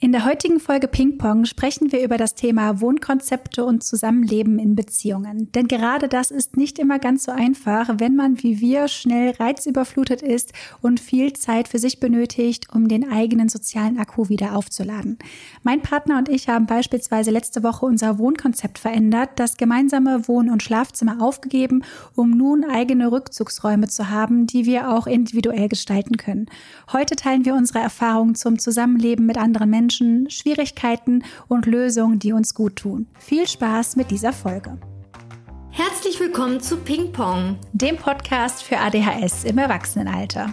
In der heutigen Folge Ping Pong sprechen wir über das Thema Wohnkonzepte und Zusammenleben in Beziehungen. Denn gerade das ist nicht immer ganz so einfach, wenn man wie wir schnell reizüberflutet ist und viel Zeit für sich benötigt, um den eigenen sozialen Akku wieder aufzuladen. Mein Partner und ich haben beispielsweise letzte Woche unser Wohnkonzept verändert, das gemeinsame Wohn- und Schlafzimmer aufgegeben, um nun eigene Rückzugsräume zu haben, die wir auch individuell gestalten können. Heute teilen wir unsere Erfahrungen zum Zusammenleben mit anderen Menschen Menschen, Schwierigkeiten und Lösungen, die uns gut tun. Viel Spaß mit dieser Folge. Herzlich willkommen zu Ping Pong, dem Podcast für ADHS im Erwachsenenalter.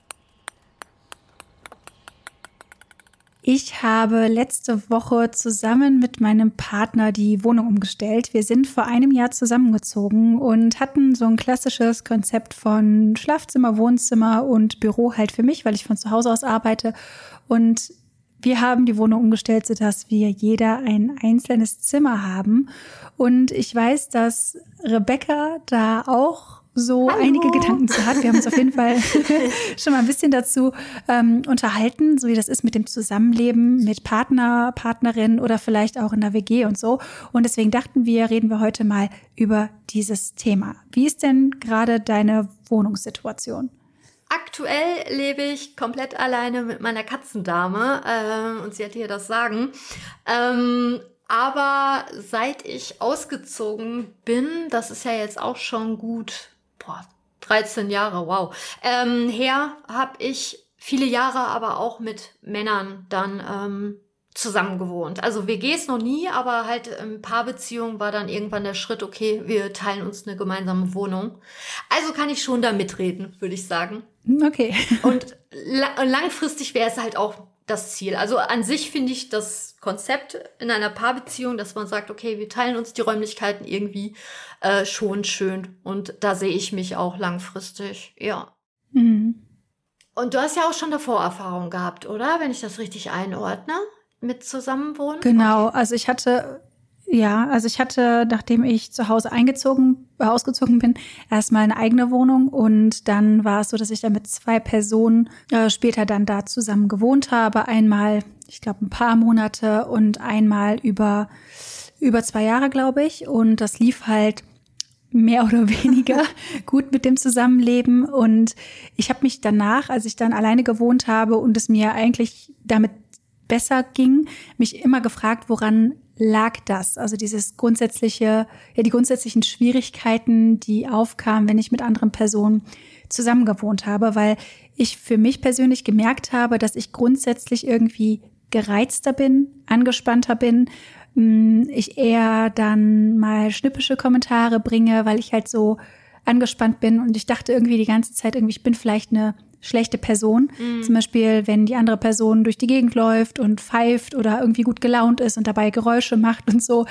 Ich habe letzte Woche zusammen mit meinem Partner die Wohnung umgestellt. Wir sind vor einem Jahr zusammengezogen und hatten so ein klassisches Konzept von Schlafzimmer, Wohnzimmer und Büro halt für mich, weil ich von zu Hause aus arbeite. Und wir haben die Wohnung umgestellt, sodass wir jeder ein einzelnes Zimmer haben. Und ich weiß, dass Rebecca da auch so Hallo. einige Gedanken zu hat. Wir haben uns auf jeden Fall schon mal ein bisschen dazu ähm, unterhalten, so wie das ist mit dem Zusammenleben mit Partner, Partnerin oder vielleicht auch in der WG und so. Und deswegen dachten wir, reden wir heute mal über dieses Thema. Wie ist denn gerade deine Wohnungssituation? Aktuell lebe ich komplett alleine mit meiner Katzendame äh, und sie hat hier das Sagen. Ähm, aber seit ich ausgezogen bin, das ist ja jetzt auch schon gut boah, 13 Jahre, wow, ähm, her habe ich viele Jahre aber auch mit Männern dann ähm, zusammen gewohnt. Also WGs noch nie, aber halt ein Paarbeziehung war dann irgendwann der Schritt, okay, wir teilen uns eine gemeinsame Wohnung. Also kann ich schon da mitreden, würde ich sagen. Okay. Und la langfristig wäre es halt auch das Ziel. Also an sich finde ich das Konzept in einer Paarbeziehung, dass man sagt, okay, wir teilen uns die Räumlichkeiten irgendwie äh, schon schön. Und da sehe ich mich auch langfristig, ja. Mhm. Und du hast ja auch schon davor Erfahrung gehabt, oder? Wenn ich das richtig einordne, mit Zusammenwohnen? Genau, okay. also ich hatte ja, also ich hatte, nachdem ich zu Hause eingezogen, ausgezogen bin, erstmal eine eigene Wohnung und dann war es so, dass ich da mit zwei Personen äh, später dann da zusammen gewohnt habe. Einmal, ich glaube, ein paar Monate und einmal über über zwei Jahre, glaube ich. Und das lief halt mehr oder weniger gut mit dem Zusammenleben. Und ich habe mich danach, als ich dann alleine gewohnt habe und es mir eigentlich damit besser ging, mich immer gefragt, woran lag das? Also dieses grundsätzliche, ja, die grundsätzlichen Schwierigkeiten, die aufkamen, wenn ich mit anderen Personen zusammengewohnt habe, weil ich für mich persönlich gemerkt habe, dass ich grundsätzlich irgendwie gereizter bin, angespannter bin, hm, ich eher dann mal schnippische Kommentare bringe, weil ich halt so angespannt bin und ich dachte irgendwie die ganze Zeit irgendwie, ich bin vielleicht eine schlechte Person. Mhm. Zum Beispiel, wenn die andere Person durch die Gegend läuft und pfeift oder irgendwie gut gelaunt ist und dabei Geräusche macht und so,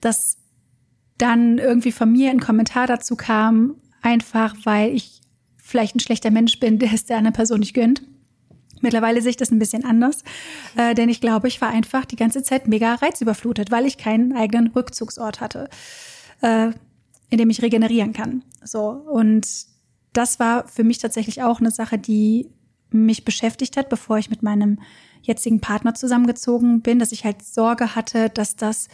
dass dann irgendwie von mir ein Kommentar dazu kam, einfach weil ich vielleicht ein schlechter Mensch bin, der es der anderen Person nicht gönnt. Mittlerweile sehe ich das ein bisschen anders, äh, denn ich glaube, ich war einfach die ganze Zeit mega reizüberflutet, weil ich keinen eigenen Rückzugsort hatte, äh, in dem ich regenerieren kann. So und das war für mich tatsächlich auch eine Sache, die mich beschäftigt hat, bevor ich mit meinem jetzigen Partner zusammengezogen bin, dass ich halt Sorge hatte, dass das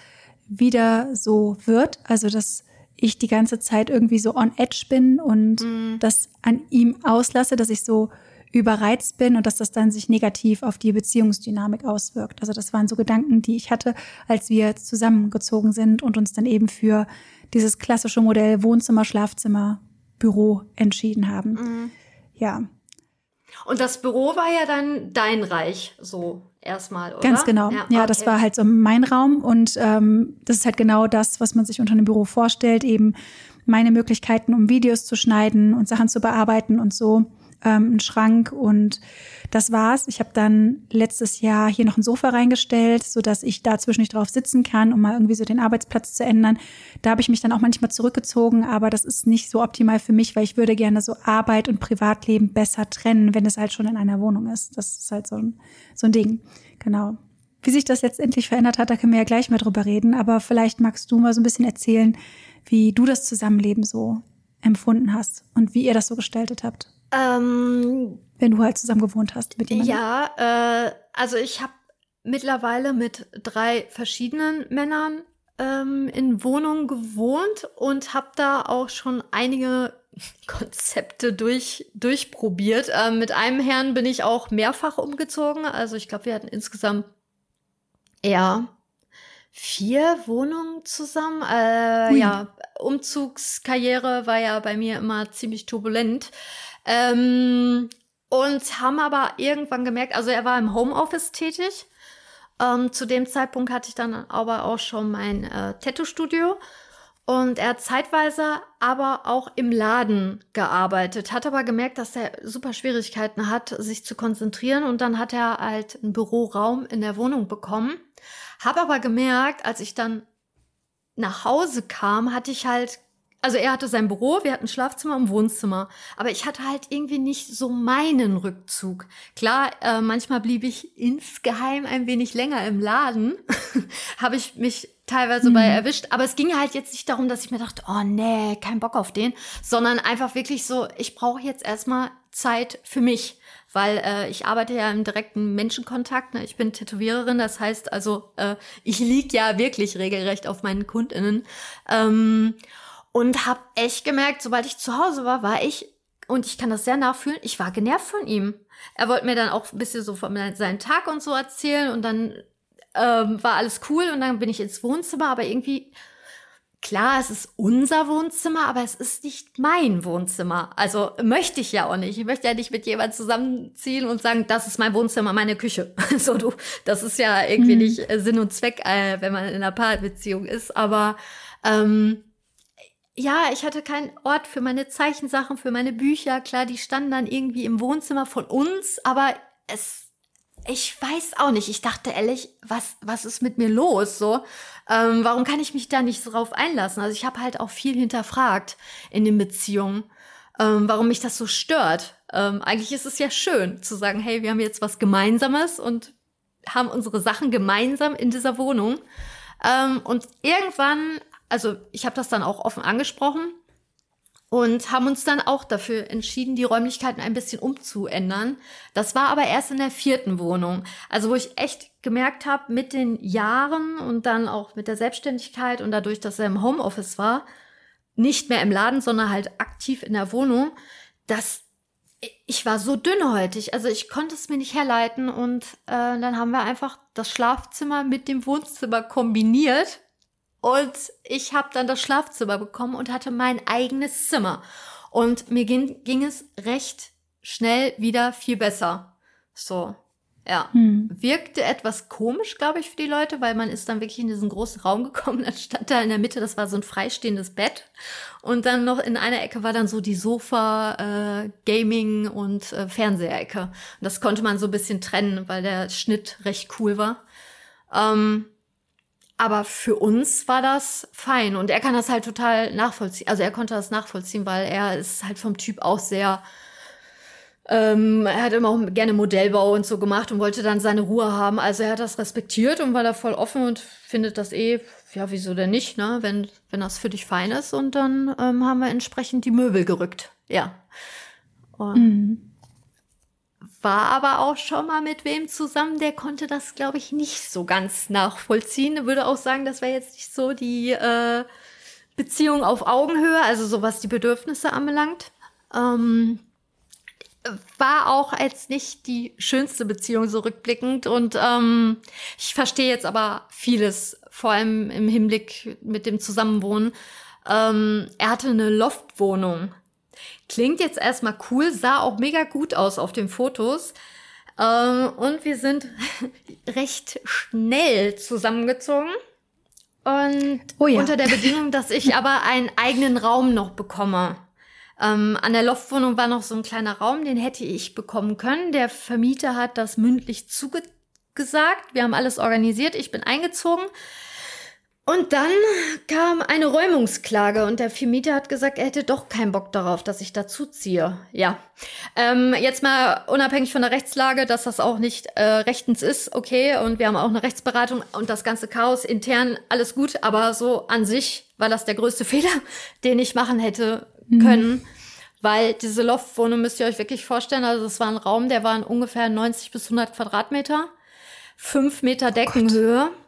wieder so wird, also dass ich die ganze Zeit irgendwie so on edge bin und mm. das an ihm auslasse, dass ich so überreizt bin und dass das dann sich negativ auf die Beziehungsdynamik auswirkt. Also das waren so Gedanken, die ich hatte, als wir zusammengezogen sind und uns dann eben für dieses klassische Modell Wohnzimmer, Schlafzimmer, Büro entschieden haben. Mhm. Ja. Und das Büro war ja dann dein Reich, so erstmal, oder? Ganz genau. Ja, ja okay. das war halt so mein Raum und ähm, das ist halt genau das, was man sich unter einem Büro vorstellt, eben meine Möglichkeiten, um Videos zu schneiden und Sachen zu bearbeiten und so ähm, einen Schrank und das war's. Ich habe dann letztes Jahr hier noch ein Sofa reingestellt, so dass ich dazwischen nicht drauf sitzen kann, um mal irgendwie so den Arbeitsplatz zu ändern. Da habe ich mich dann auch manchmal zurückgezogen, aber das ist nicht so optimal für mich, weil ich würde gerne so Arbeit und Privatleben besser trennen, wenn es halt schon in einer Wohnung ist. Das ist halt so ein, so ein Ding. Genau. Wie sich das letztendlich verändert hat, da können wir ja gleich mal drüber reden. Aber vielleicht magst du mal so ein bisschen erzählen, wie du das Zusammenleben so empfunden hast und wie ihr das so gestaltet habt. Ähm, wenn du halt zusammen gewohnt hast mit jemandem. Ja, äh, also ich habe mittlerweile mit drei verschiedenen Männern ähm, in Wohnungen gewohnt und habe da auch schon einige Konzepte durch, durchprobiert. Ähm, mit einem Herrn bin ich auch mehrfach umgezogen. Also ich glaube, wir hatten insgesamt eher vier Wohnungen zusammen. Äh, ja, Umzugskarriere war ja bei mir immer ziemlich turbulent. Ähm, und haben aber irgendwann gemerkt, also er war im Homeoffice tätig. Ähm, zu dem Zeitpunkt hatte ich dann aber auch schon mein äh, Tattoo-Studio. Und er hat zeitweise aber auch im Laden gearbeitet, hat aber gemerkt, dass er super Schwierigkeiten hat, sich zu konzentrieren. Und dann hat er halt einen Büroraum in der Wohnung bekommen. Hab aber gemerkt, als ich dann nach Hause kam, hatte ich halt also er hatte sein Büro, wir hatten Schlafzimmer und Wohnzimmer. Aber ich hatte halt irgendwie nicht so meinen Rückzug. Klar, äh, manchmal blieb ich insgeheim ein wenig länger im Laden. Habe ich mich teilweise mhm. bei erwischt. Aber es ging halt jetzt nicht darum, dass ich mir dachte, oh nee, kein Bock auf den, sondern einfach wirklich so, ich brauche jetzt erstmal Zeit für mich. Weil äh, ich arbeite ja im direkten Menschenkontakt. Ne? Ich bin Tätowiererin, das heißt also, äh, ich lieg ja wirklich regelrecht auf meinen KundInnen. Ähm, und habe echt gemerkt, sobald ich zu Hause war, war ich, und ich kann das sehr nachfühlen, ich war genervt von ihm. Er wollte mir dann auch ein bisschen so von seinem Tag und so erzählen und dann ähm, war alles cool und dann bin ich ins Wohnzimmer, aber irgendwie, klar, es ist unser Wohnzimmer, aber es ist nicht mein Wohnzimmer. Also möchte ich ja auch nicht. Ich möchte ja nicht mit jemandem zusammenziehen und sagen, das ist mein Wohnzimmer, meine Küche. so du, das ist ja irgendwie mhm. nicht äh, Sinn und Zweck, äh, wenn man in einer Paarbeziehung ist, aber ähm, ja, ich hatte keinen Ort für meine Zeichensachen, für meine Bücher. Klar, die standen dann irgendwie im Wohnzimmer von uns, aber es, ich weiß auch nicht. Ich dachte ehrlich, was, was ist mit mir los? So, ähm, warum kann ich mich da nicht drauf einlassen? Also ich habe halt auch viel hinterfragt in den Beziehungen, ähm, warum mich das so stört. Ähm, eigentlich ist es ja schön zu sagen, hey, wir haben jetzt was Gemeinsames und haben unsere Sachen gemeinsam in dieser Wohnung. Ähm, und irgendwann also ich habe das dann auch offen angesprochen und haben uns dann auch dafür entschieden, die Räumlichkeiten ein bisschen umzuändern. Das war aber erst in der vierten Wohnung. Also wo ich echt gemerkt habe, mit den Jahren und dann auch mit der Selbstständigkeit und dadurch, dass er im Homeoffice war, nicht mehr im Laden, sondern halt aktiv in der Wohnung, dass ich war so dünnhäutig, also ich konnte es mir nicht herleiten und äh, dann haben wir einfach das Schlafzimmer mit dem Wohnzimmer kombiniert und ich habe dann das Schlafzimmer bekommen und hatte mein eigenes Zimmer. Und mir ging, ging es recht schnell wieder viel besser. So, ja. Hm. Wirkte etwas komisch, glaube ich, für die Leute, weil man ist dann wirklich in diesen großen Raum gekommen. Dann stand da in der Mitte, das war so ein freistehendes Bett. Und dann noch in einer Ecke war dann so die Sofa, äh, Gaming und äh, Fernseherecke. Und das konnte man so ein bisschen trennen, weil der Schnitt recht cool war. Ähm, aber für uns war das fein und er kann das halt total nachvollziehen. Also er konnte das nachvollziehen, weil er ist halt vom Typ auch sehr. Ähm, er hat immer auch gerne Modellbau und so gemacht und wollte dann seine Ruhe haben. Also er hat das respektiert und war da voll offen und findet das eh, ja, wieso denn nicht, ne? Wenn, wenn das für dich fein ist. Und dann ähm, haben wir entsprechend die Möbel gerückt. Ja. Und mhm war aber auch schon mal mit wem zusammen, der konnte das, glaube ich, nicht so ganz nachvollziehen. Würde auch sagen, das wäre jetzt nicht so die äh, Beziehung auf Augenhöhe, also so was die Bedürfnisse anbelangt. Ähm, war auch als nicht die schönste Beziehung so rückblickend und ähm, ich verstehe jetzt aber vieles, vor allem im Hinblick mit dem Zusammenwohnen. Ähm, er hatte eine Loftwohnung Klingt jetzt erstmal cool, sah auch mega gut aus auf den Fotos. Ähm, und wir sind recht schnell zusammengezogen. Und oh ja. unter der Bedingung, dass ich aber einen eigenen Raum noch bekomme. Ähm, an der Loftwohnung war noch so ein kleiner Raum, den hätte ich bekommen können. Der Vermieter hat das mündlich zugesagt. Wir haben alles organisiert. Ich bin eingezogen. Und dann kam eine Räumungsklage und der Vermieter hat gesagt, er hätte doch keinen Bock darauf, dass ich dazu ziehe. Ja, ähm, jetzt mal unabhängig von der Rechtslage, dass das auch nicht äh, rechtens ist, okay. Und wir haben auch eine Rechtsberatung und das ganze Chaos intern, alles gut. Aber so an sich war das der größte Fehler, den ich machen hätte mhm. können. Mhm. Weil diese Loftwohnung müsst ihr euch wirklich vorstellen, also das war ein Raum, der war in ungefähr 90 bis 100 Quadratmeter, fünf Meter Deckenhöhe. Gott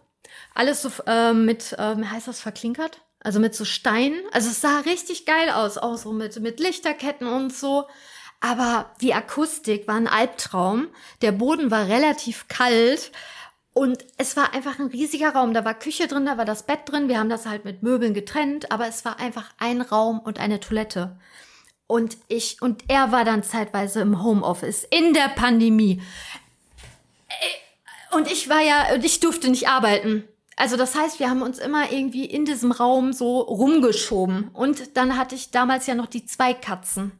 alles so äh, mit, ähm, heißt das verklinkert? Also mit so Steinen. Also es sah richtig geil aus, auch so mit, mit Lichterketten und so. Aber die Akustik war ein Albtraum. Der Boden war relativ kalt. Und es war einfach ein riesiger Raum. Da war Küche drin, da war das Bett drin. Wir haben das halt mit Möbeln getrennt, aber es war einfach ein Raum und eine Toilette. Und ich, und er war dann zeitweise im Homeoffice in der Pandemie. Und ich war ja, und ich durfte nicht arbeiten also das heißt, wir haben uns immer irgendwie in diesem Raum so rumgeschoben. Und dann hatte ich damals ja noch die zwei Katzen.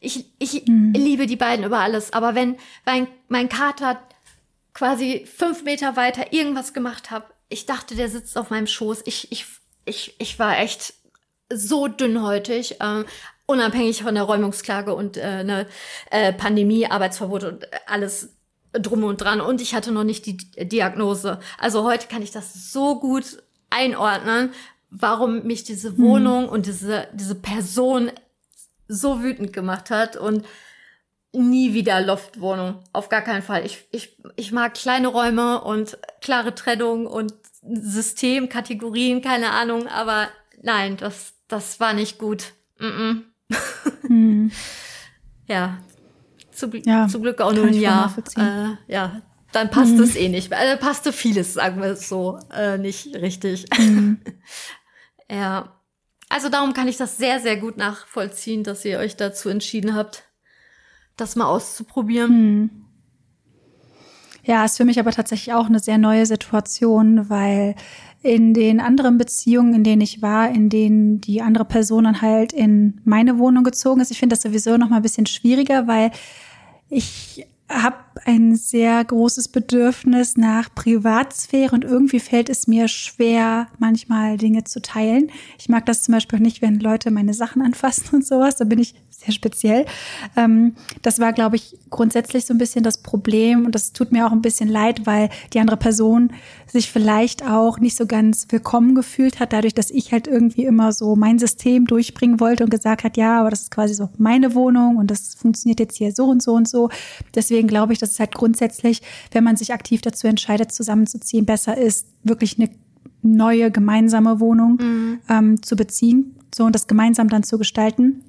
Ich, ich mhm. liebe die beiden über alles. Aber wenn mein, mein Kater quasi fünf Meter weiter irgendwas gemacht hat, ich dachte, der sitzt auf meinem Schoß. Ich, ich, ich, ich war echt so dünnhäutig, äh, unabhängig von der Räumungsklage und äh, eine äh, Pandemie, Arbeitsverbot und alles drum und dran und ich hatte noch nicht die Diagnose. Also heute kann ich das so gut einordnen, warum mich diese mhm. Wohnung mhm. und diese, diese Person so wütend gemacht hat und nie wieder Loftwohnung. Auf gar keinen Fall. Ich, ich, ich mag kleine Räume und klare Trennung und System, Kategorien, keine Ahnung, aber nein, das, das war nicht gut. Mm -mm. Mhm. ja, zu, ja, zum Glück auch nur ein Jahr. Äh, ja, dann passt mhm. es eh nicht. Also passte vieles, sagen wir es so, äh, nicht richtig. Mhm. ja. Also darum kann ich das sehr, sehr gut nachvollziehen, dass ihr euch dazu entschieden habt, das mal auszuprobieren. Mhm. Ja, ist für mich aber tatsächlich auch eine sehr neue Situation, weil in den anderen Beziehungen, in denen ich war, in denen die andere Person dann halt in meine Wohnung gezogen ist, ich finde das sowieso noch mal ein bisschen schwieriger, weil ich habe ein sehr großes Bedürfnis nach Privatsphäre und irgendwie fällt es mir schwer, manchmal Dinge zu teilen. Ich mag das zum Beispiel nicht, wenn Leute meine Sachen anfassen und sowas. Da bin ich sehr speziell. Ähm, das war, glaube ich, grundsätzlich so ein bisschen das Problem und das tut mir auch ein bisschen leid, weil die andere Person sich vielleicht auch nicht so ganz willkommen gefühlt hat, dadurch, dass ich halt irgendwie immer so mein System durchbringen wollte und gesagt hat, ja, aber das ist quasi so meine Wohnung und das funktioniert jetzt hier so und so und so. Deswegen glaube ich, dass es halt grundsätzlich, wenn man sich aktiv dazu entscheidet, zusammenzuziehen, besser ist, wirklich eine neue gemeinsame Wohnung mhm. ähm, zu beziehen, so und das gemeinsam dann zu gestalten.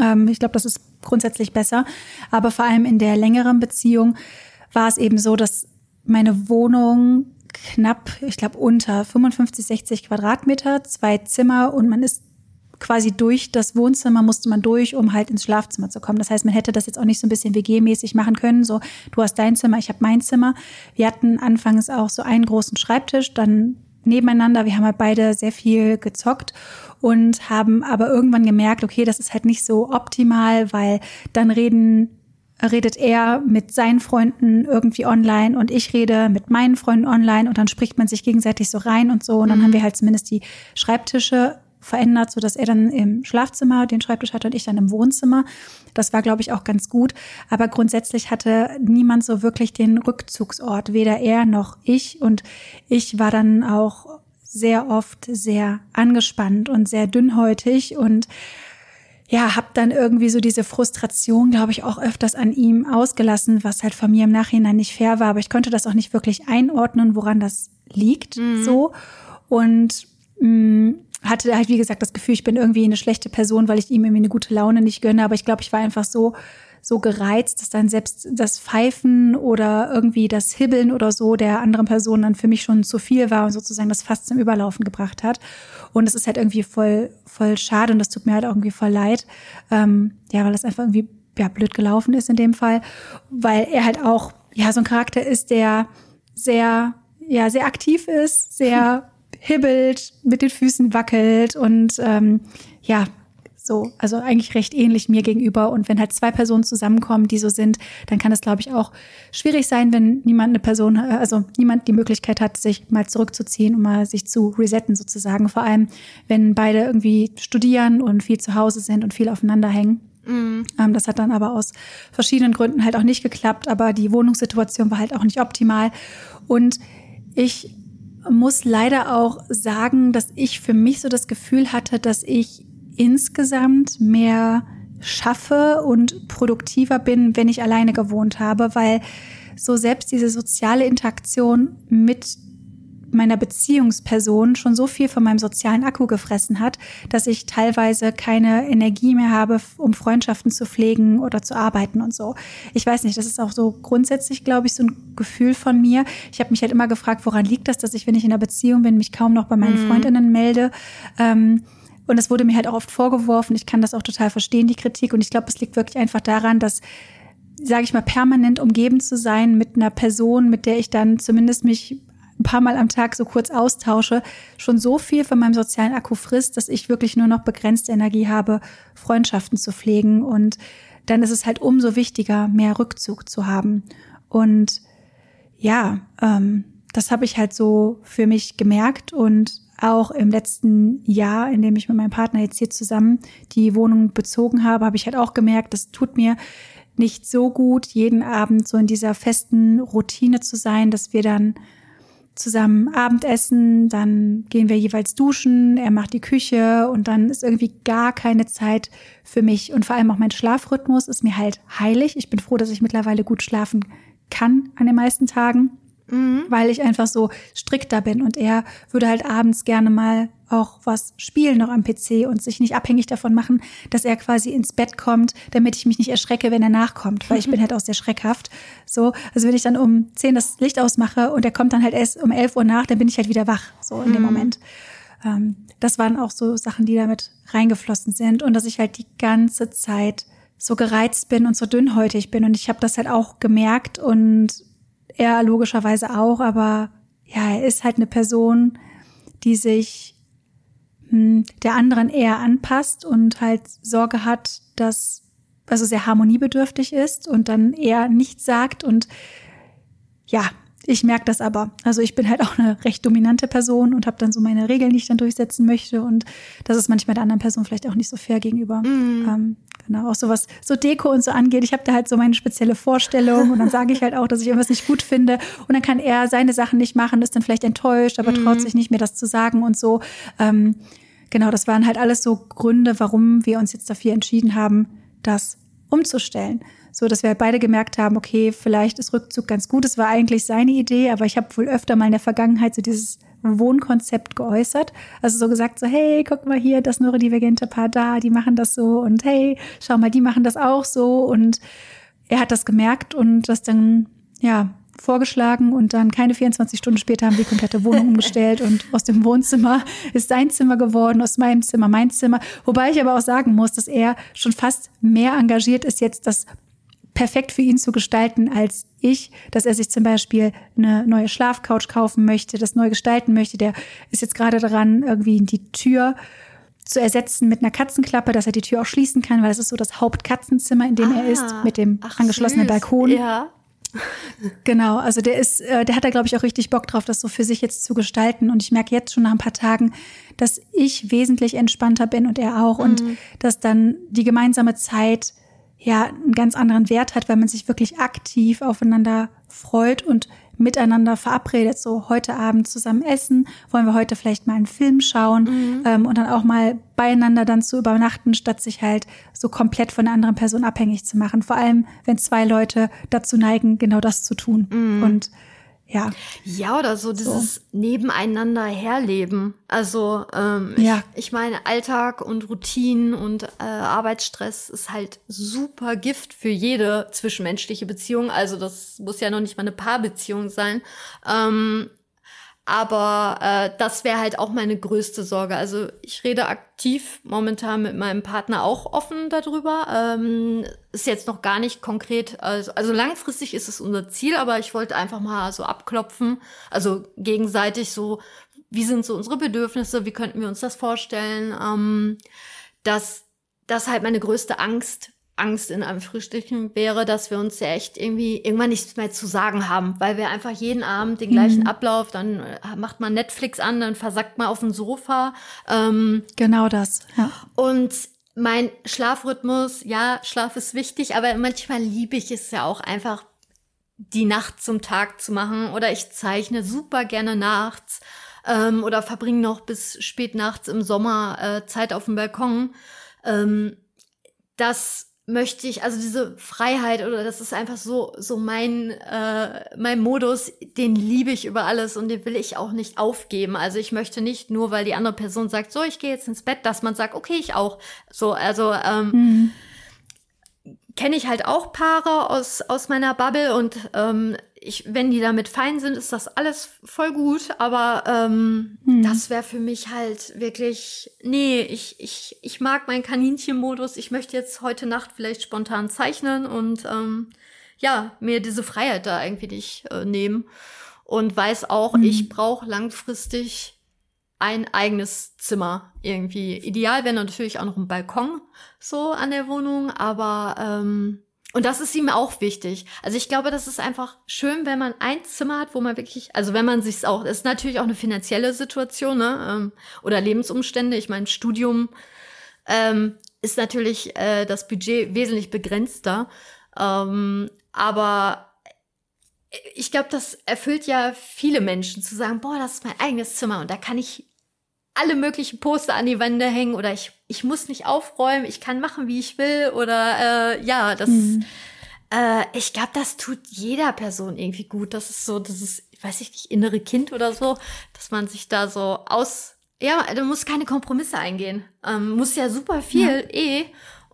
Ähm, ich glaube, das ist grundsätzlich besser. Aber vor allem in der längeren Beziehung war es eben so, dass meine Wohnung knapp, ich glaube, unter 55, 60 Quadratmeter, zwei Zimmer und man ist quasi durch das Wohnzimmer musste man durch, um halt ins Schlafzimmer zu kommen. Das heißt, man hätte das jetzt auch nicht so ein bisschen WG-mäßig machen können. So, du hast dein Zimmer, ich habe mein Zimmer. Wir hatten anfangs auch so einen großen Schreibtisch, dann nebeneinander. Wir haben halt beide sehr viel gezockt und haben aber irgendwann gemerkt, okay, das ist halt nicht so optimal, weil dann reden redet er mit seinen Freunden irgendwie online und ich rede mit meinen Freunden online und dann spricht man sich gegenseitig so rein und so und dann mhm. haben wir halt zumindest die Schreibtische verändert, so dass er dann im Schlafzimmer den Schreibtisch hatte und ich dann im Wohnzimmer. Das war, glaube ich, auch ganz gut. Aber grundsätzlich hatte niemand so wirklich den Rückzugsort, weder er noch ich. Und ich war dann auch sehr oft sehr angespannt und sehr dünnhäutig und ja, habe dann irgendwie so diese Frustration, glaube ich, auch öfters an ihm ausgelassen, was halt von mir im Nachhinein nicht fair war. Aber ich konnte das auch nicht wirklich einordnen, woran das liegt. Mhm. So und mh, mm, hatte halt wie gesagt das Gefühl, ich bin irgendwie eine schlechte Person, weil ich ihm irgendwie eine gute Laune nicht gönne. Aber ich glaube, ich war einfach so so gereizt, dass dann selbst das Pfeifen oder irgendwie das Hibbeln oder so der anderen Person dann für mich schon zu viel war und sozusagen das fast zum Überlaufen gebracht hat. Und es ist halt irgendwie voll, voll schade und das tut mir halt irgendwie voll leid. Ähm, ja, weil das einfach irgendwie ja, blöd gelaufen ist in dem Fall, weil er halt auch ja so ein Charakter ist, der sehr ja sehr aktiv ist, sehr hibbelt, mit den Füßen wackelt und ähm, ja So, also eigentlich recht ähnlich mir gegenüber. Und wenn halt zwei Personen zusammenkommen, die so sind, dann kann es, glaube ich, auch schwierig sein, wenn niemand eine Person, also niemand die Möglichkeit hat, sich mal zurückzuziehen und mal sich zu resetten sozusagen. Vor allem, wenn beide irgendwie studieren und viel zu Hause sind und viel aufeinander hängen. Mhm. Ähm, das hat dann aber aus verschiedenen Gründen halt auch nicht geklappt, aber die Wohnungssituation war halt auch nicht optimal. Und ich muss leider auch sagen, dass ich für mich so das Gefühl hatte, dass ich insgesamt mehr schaffe und produktiver bin, wenn ich alleine gewohnt habe, weil so selbst diese soziale Interaktion mit meiner Beziehungsperson schon so viel von meinem sozialen Akku gefressen hat, dass ich teilweise keine Energie mehr habe, um Freundschaften zu pflegen oder zu arbeiten und so. Ich weiß nicht, das ist auch so grundsätzlich, glaube ich, so ein Gefühl von mir. Ich habe mich halt immer gefragt, woran liegt das, dass ich, wenn ich in einer Beziehung bin, mich kaum noch bei meinen mhm. Freundinnen melde. Ähm, und es wurde mir halt auch oft vorgeworfen. Ich kann das auch total verstehen, die Kritik. Und ich glaube, es liegt wirklich einfach daran, dass sage ich mal, permanent umgeben zu sein mit einer Person, mit der ich dann zumindest mich ein paar Mal am Tag so kurz austausche, schon so viel von meinem sozialen Akku frisst, dass ich wirklich nur noch begrenzte Energie habe, Freundschaften zu pflegen. Und dann ist es halt umso wichtiger, mehr Rückzug zu haben. Und ja, ähm, das habe ich halt so für mich gemerkt und auch im letzten Jahr, in dem ich mit meinem Partner jetzt hier zusammen die Wohnung bezogen habe, habe ich halt auch gemerkt, das tut mir nicht so gut, jeden Abend so in dieser festen Routine zu sein, dass wir dann zusammen Abendessen, dann gehen wir jeweils duschen, er macht die Küche und dann ist irgendwie gar keine Zeit für mich und vor allem auch mein Schlafrhythmus ist mir halt heilig. Ich bin froh, dass ich mittlerweile gut schlafen kann an den meisten Tagen mhm. weil ich einfach so strikter bin. Und er würde halt abends gerne mal auch was spielen noch am PC und sich nicht abhängig davon machen, dass er quasi ins Bett kommt, damit ich mich nicht erschrecke, wenn er nachkommt, weil ich bin halt auch sehr schreckhaft. So, also wenn ich dann um zehn das Licht ausmache und er kommt dann halt erst um elf Uhr nach, dann bin ich halt wieder wach, so in dem mhm. Moment. Ähm, das waren auch so Sachen, die damit reingeflossen sind und dass ich halt die ganze Zeit so gereizt bin und so dünnhäutig bin und ich habe das halt auch gemerkt und er logischerweise auch, aber ja, er ist halt eine Person, die sich hm, der anderen eher anpasst und halt Sorge hat, dass also sehr harmoniebedürftig ist und dann eher nichts sagt und ja, ich merke das aber. Also ich bin halt auch eine recht dominante Person und habe dann so meine Regeln, die ich dann durchsetzen möchte. Und das ist manchmal der anderen Person vielleicht auch nicht so fair gegenüber. Mm. Ähm, genau, auch so was so Deko und so angeht. Ich habe da halt so meine spezielle Vorstellung und dann sage ich halt auch, dass ich irgendwas nicht gut finde. Und dann kann er seine Sachen nicht machen, ist dann vielleicht enttäuscht, aber mm. traut sich nicht mehr das zu sagen und so. Ähm, genau, das waren halt alles so Gründe, warum wir uns jetzt dafür entschieden haben, das umzustellen so dass wir halt beide gemerkt haben, okay, vielleicht ist Rückzug ganz gut. Es war eigentlich seine Idee, aber ich habe wohl öfter mal in der Vergangenheit so dieses Wohnkonzept geäußert. Also so gesagt, so, hey, guck mal hier, das neurodivergente Paar da, die machen das so und hey, schau mal, die machen das auch so. Und er hat das gemerkt und das dann, ja, vorgeschlagen und dann keine 24 Stunden später haben wir die komplette Wohnung umgestellt und aus dem Wohnzimmer ist sein Zimmer geworden, aus meinem Zimmer mein Zimmer. Wobei ich aber auch sagen muss, dass er schon fast mehr engagiert ist, jetzt das perfekt für ihn zu gestalten als ich, dass er sich zum Beispiel eine neue Schlafcouch kaufen möchte, das neu gestalten möchte. Der ist jetzt gerade daran, irgendwie die Tür zu ersetzen mit einer Katzenklappe, dass er die Tür auch schließen kann, weil das ist so das Hauptkatzenzimmer, in dem ah, er ist, mit dem ach, angeschlossenen süß. Balkon. Ja. Genau, also der ist, äh, der hat da glaube ich auch richtig Bock drauf, das so für sich jetzt zu gestalten. Und ich merke jetzt schon nach ein paar Tagen, dass ich wesentlich entspannter bin und er auch mhm. und dass dann die gemeinsame Zeit ja einen ganz anderen Wert hat, weil man sich wirklich aktiv aufeinander freut und miteinander verabredet. So heute Abend zusammen essen, wollen wir heute vielleicht mal einen Film schauen mhm. ähm, und dann auch mal beieinander dann zu übernachten, statt sich halt so komplett von einer anderen Person abhängig zu machen. Vor allem, wenn zwei Leute dazu neigen, genau das zu tun. Mhm. Und ja. Ja, oder so dieses so. Nebeneinander herleben. Also ähm, ja. ich, ich meine, Alltag und Routinen und äh, Arbeitsstress ist halt super Gift für jede zwischenmenschliche Beziehung. Also das muss ja noch nicht mal eine Paarbeziehung sein. Ähm, aber äh, das wäre halt auch meine größte Sorge. Also ich rede aktiv momentan mit meinem Partner auch offen darüber. Ähm, ist jetzt noch gar nicht konkret, also, also langfristig ist es unser Ziel, aber ich wollte einfach mal so abklopfen, also gegenseitig so, wie sind so unsere Bedürfnisse, wie könnten wir uns das vorstellen, ähm, dass das halt meine größte Angst, Angst in Anführungsstrichen wäre, dass wir uns ja echt irgendwie irgendwann nichts mehr zu sagen haben, weil wir einfach jeden Abend den gleichen mhm. Ablauf, dann äh, macht man Netflix an, dann versackt man auf dem Sofa. Ähm, genau das. Ja. Und mein Schlafrhythmus, ja, Schlaf ist wichtig, aber manchmal liebe ich es ja auch einfach, die Nacht zum Tag zu machen. Oder ich zeichne super gerne nachts ähm, oder verbringe noch bis spät nachts im Sommer äh, Zeit auf dem Balkon. Ähm, das möchte ich, also diese Freiheit oder das ist einfach so so mein äh, mein Modus, den liebe ich über alles und den will ich auch nicht aufgeben. Also ich möchte nicht nur, weil die andere Person sagt, so ich gehe jetzt ins Bett, dass man sagt, okay ich auch. So also ähm, mhm kenne ich halt auch Paare aus, aus meiner Bubble und ähm, ich, wenn die damit fein sind, ist das alles voll gut. Aber ähm, hm. das wäre für mich halt wirklich, nee, ich, ich, ich mag meinen Kaninchenmodus. Ich möchte jetzt heute Nacht vielleicht spontan zeichnen und ähm, ja, mir diese Freiheit da irgendwie nicht äh, nehmen. Und weiß auch, hm. ich brauche langfristig ein eigenes Zimmer irgendwie. Ideal wäre natürlich auch noch ein Balkon so an der Wohnung, aber ähm, und das ist ihm auch wichtig. Also ich glaube, das ist einfach schön, wenn man ein Zimmer hat, wo man wirklich, also wenn man sich auch, ist natürlich auch eine finanzielle Situation, ne? Ähm, oder Lebensumstände. Ich meine, Studium ähm, ist natürlich äh, das Budget wesentlich begrenzter. Ähm, aber ich glaube, das erfüllt ja viele Menschen zu sagen, boah, das ist mein eigenes Zimmer und da kann ich alle möglichen Poster an die Wände hängen oder ich, ich muss nicht aufräumen, ich kann machen, wie ich will oder äh, ja, das, mhm. äh, ich glaube, das tut jeder Person irgendwie gut. Das ist so, das ist, weiß ich nicht, innere Kind oder so, dass man sich da so aus, ja, du musst keine Kompromisse eingehen, ähm, muss ja super viel ja. eh.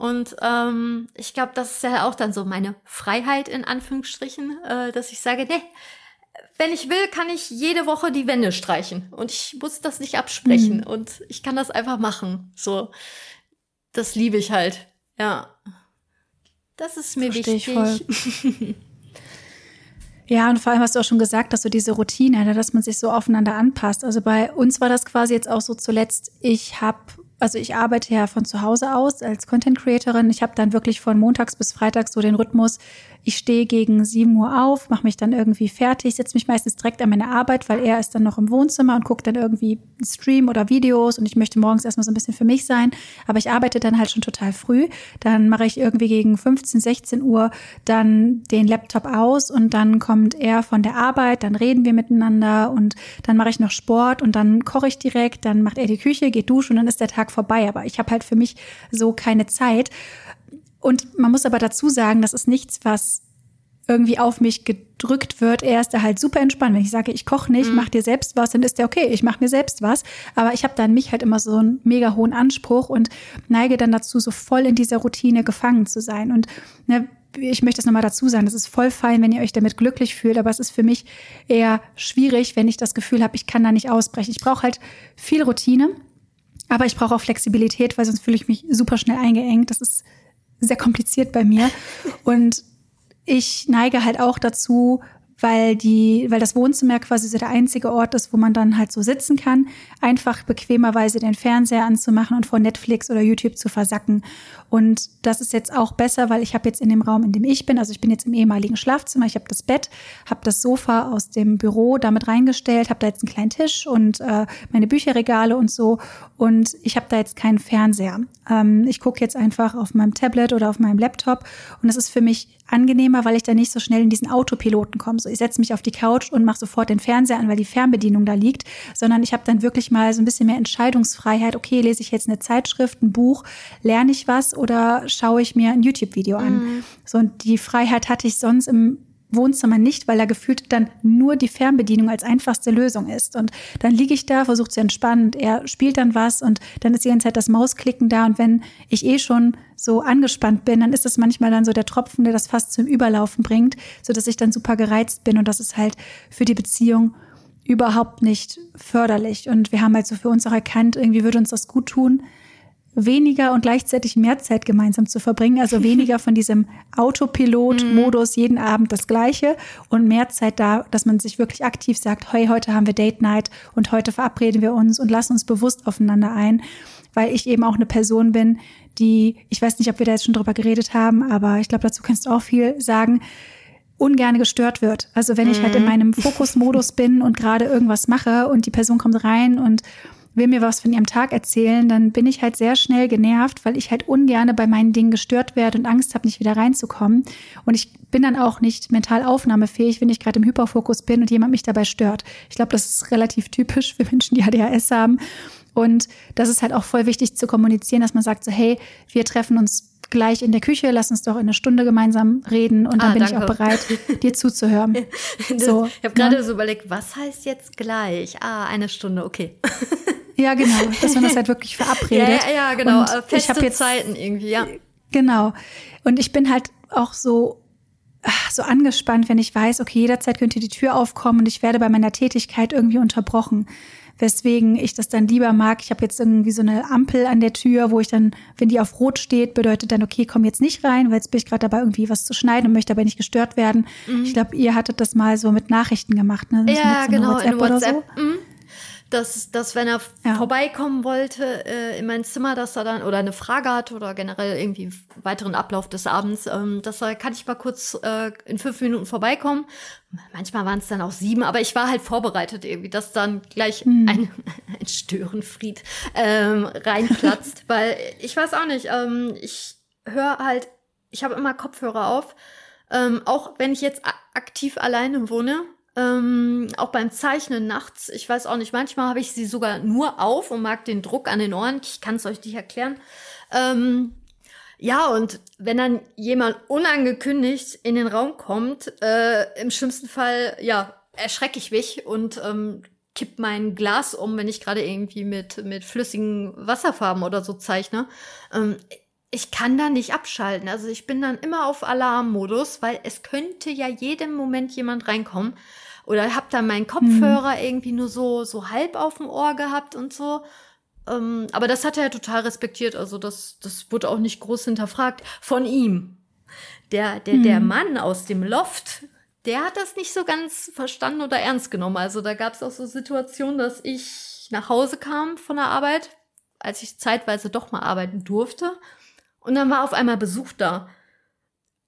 Und ähm, ich glaube, das ist ja auch dann so meine Freiheit in Anführungsstrichen, äh, dass ich sage, nee, wenn ich will, kann ich jede Woche die Wände streichen und ich muss das nicht absprechen mhm. und ich kann das einfach machen. So, das liebe ich halt. Ja, das ist mir Versteh wichtig. Ja, und vor allem hast du auch schon gesagt, dass so diese Routine, ne, dass man sich so aufeinander anpasst. Also bei uns war das quasi jetzt auch so zuletzt, ich habe also ich arbeite ja von zu Hause aus als Content Creatorin. Ich habe dann wirklich von montags bis freitags so den Rhythmus, ich stehe gegen 7 Uhr auf, mache mich dann irgendwie fertig, setze mich meistens direkt an meine Arbeit, weil er ist dann noch im Wohnzimmer und guckt dann irgendwie Stream oder Videos und ich möchte morgens erstmal so ein bisschen für mich sein. Aber ich arbeite dann halt schon total früh. Dann mache ich irgendwie gegen 15, 16 Uhr dann den Laptop aus und dann kommt er von der Arbeit, dann reden wir miteinander und dann mache ich noch Sport und dann koche ich direkt, dann macht er die Küche, geht duschen und dann ist der Tag vorbei. Aber ich habe halt für mich so keine Zeit. Und man muss aber dazu sagen, das ist nichts, was irgendwie auf mich gedrückt wird. Er ist da halt super entspannt. Wenn ich sage, ich koche nicht, mhm. mach dir selbst was, dann ist der okay, ich mache mir selbst was. Aber ich habe dann mich halt immer so einen mega hohen Anspruch und neige dann dazu, so voll in dieser Routine gefangen zu sein. Und ne, ich möchte es nochmal dazu sagen, das ist voll fein, wenn ihr euch damit glücklich fühlt, aber es ist für mich eher schwierig, wenn ich das Gefühl habe, ich kann da nicht ausbrechen. Ich brauche halt viel Routine, aber ich brauche auch Flexibilität, weil sonst fühle ich mich super schnell eingeengt. Das ist sehr kompliziert bei mir. Und ich neige halt auch dazu, weil die, weil das Wohnzimmer quasi so der einzige Ort ist, wo man dann halt so sitzen kann, einfach bequemerweise den Fernseher anzumachen und vor Netflix oder YouTube zu versacken. Und das ist jetzt auch besser, weil ich habe jetzt in dem Raum, in dem ich bin, also ich bin jetzt im ehemaligen Schlafzimmer, ich habe das Bett, habe das Sofa aus dem Büro damit reingestellt, habe da jetzt einen kleinen Tisch und äh, meine Bücherregale und so. Und ich habe da jetzt keinen Fernseher. Ähm, ich gucke jetzt einfach auf meinem Tablet oder auf meinem Laptop und das ist für mich angenehmer, weil ich da nicht so schnell in diesen Autopiloten komme. So, ich setze mich auf die Couch und mache sofort den Fernseher an, weil die Fernbedienung da liegt, sondern ich habe dann wirklich mal so ein bisschen mehr Entscheidungsfreiheit. Okay, lese ich jetzt eine Zeitschrift, ein Buch, lerne ich was oder schaue ich mir ein YouTube-Video an? Mhm. So, und die Freiheit hatte ich sonst im Wohnzimmer nicht, weil da gefühlt dann nur die Fernbedienung als einfachste Lösung ist. Und dann liege ich da, versuche zu entspannen und er spielt dann was und dann ist die ganze Zeit das Mausklicken da. Und wenn ich eh schon so angespannt bin, dann ist das manchmal dann so der Tropfen, der das fast zum Überlaufen bringt, so dass ich dann super gereizt bin. Und das ist halt für die Beziehung überhaupt nicht förderlich. Und wir haben halt so für uns auch erkannt, irgendwie würde uns das gut tun, weniger und gleichzeitig mehr Zeit gemeinsam zu verbringen. Also weniger von diesem Autopilot-Modus jeden Abend das Gleiche und mehr Zeit da, dass man sich wirklich aktiv sagt, hey, heute haben wir Date Night und heute verabreden wir uns und lassen uns bewusst aufeinander ein, weil ich eben auch eine Person bin, die, ich weiß nicht, ob wir da jetzt schon drüber geredet haben, aber ich glaube, dazu kannst du auch viel sagen, ungern gestört wird. Also wenn ich halt in mhm. meinem Fokusmodus bin und gerade irgendwas mache und die Person kommt rein und will mir was von ihrem Tag erzählen, dann bin ich halt sehr schnell genervt, weil ich halt ungerne bei meinen Dingen gestört werde und Angst habe, nicht wieder reinzukommen. Und ich bin dann auch nicht mental aufnahmefähig, wenn ich gerade im Hyperfokus bin und jemand mich dabei stört. Ich glaube, das ist relativ typisch für Menschen, die ADHS haben. Und das ist halt auch voll wichtig zu kommunizieren, dass man sagt so, hey, wir treffen uns gleich in der Küche, lass uns doch in einer Stunde gemeinsam reden und dann ah, bin danke. ich auch bereit, dir zuzuhören. Das, so, ich habe gerade ne? so überlegt, was heißt jetzt gleich? Ah, eine Stunde, okay. Ja, genau, dass man das halt wirklich verabredet. ja, ja, ja, genau. Und Feste ich habe jetzt Zeiten irgendwie, ja. Genau. Und ich bin halt auch so so angespannt, wenn ich weiß, okay, jederzeit könnte die Tür aufkommen und ich werde bei meiner Tätigkeit irgendwie unterbrochen weswegen ich das dann lieber mag. Ich habe jetzt irgendwie so eine Ampel an der Tür, wo ich dann, wenn die auf Rot steht, bedeutet dann, okay, komm jetzt nicht rein, weil jetzt bin ich gerade dabei, irgendwie was zu schneiden und möchte aber nicht gestört werden. Mhm. Ich glaube, ihr hattet das mal so mit Nachrichten gemacht, ne? Ja, so genau, WhatsApp in WhatsApp. So. Mhm dass, dass wenn er ja. vorbeikommen wollte äh, in mein Zimmer, dass er dann oder eine Frage hat oder generell irgendwie weiteren Ablauf des Abends, ähm, dass er, kann ich mal kurz äh, in fünf Minuten vorbeikommen. Manchmal waren es dann auch sieben, aber ich war halt vorbereitet irgendwie, dass dann gleich mhm. ein, ein Störenfried ähm, reinplatzt, weil ich weiß auch nicht, ähm, ich höre halt, ich habe immer Kopfhörer auf, ähm, auch wenn ich jetzt aktiv alleine wohne, ähm, auch beim Zeichnen nachts, ich weiß auch nicht, manchmal habe ich sie sogar nur auf und mag den Druck an den Ohren. Ich kann es euch nicht erklären. Ähm, ja, und wenn dann jemand unangekündigt in den Raum kommt, äh, im schlimmsten Fall, ja, erschrecke ich mich und ähm, kipp mein Glas um, wenn ich gerade irgendwie mit, mit flüssigen Wasserfarben oder so zeichne. Ähm, ich kann da nicht abschalten. Also ich bin dann immer auf Alarmmodus, weil es könnte ja jeden Moment jemand reinkommen. Oder hab dann meinen Kopfhörer mhm. irgendwie nur so, so halb auf dem Ohr gehabt und so. Ähm, aber das hat er total respektiert. Also das, das wurde auch nicht groß hinterfragt von ihm. Der, der, mhm. der Mann aus dem Loft, der hat das nicht so ganz verstanden oder ernst genommen. Also da gab es auch so Situationen, dass ich nach Hause kam von der Arbeit, als ich zeitweise doch mal arbeiten durfte. Und dann war auf einmal Besuch da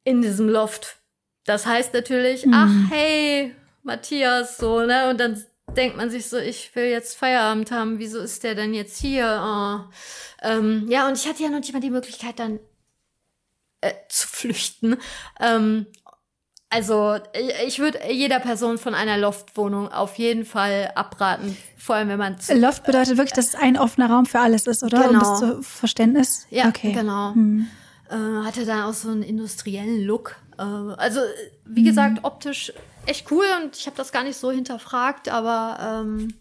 in diesem Loft. Das heißt natürlich, mhm. ach hey, Matthias, so, ne? Und dann denkt man sich so, ich will jetzt Feierabend haben, wieso ist der denn jetzt hier? Oh. Ähm, ja, und ich hatte ja noch nicht mal die Möglichkeit, dann äh, zu flüchten. Ähm, also ich würde jeder Person von einer Loftwohnung auf jeden Fall abraten, vor allem wenn man Loft bedeutet wirklich, dass es ein offener Raum für alles ist, oder? Genau. Um das zu Verständnis. Ja, okay. genau. Hm. Äh, hatte da auch so einen industriellen Look. Äh, also wie hm. gesagt, optisch echt cool und ich habe das gar nicht so hinterfragt, aber ähm,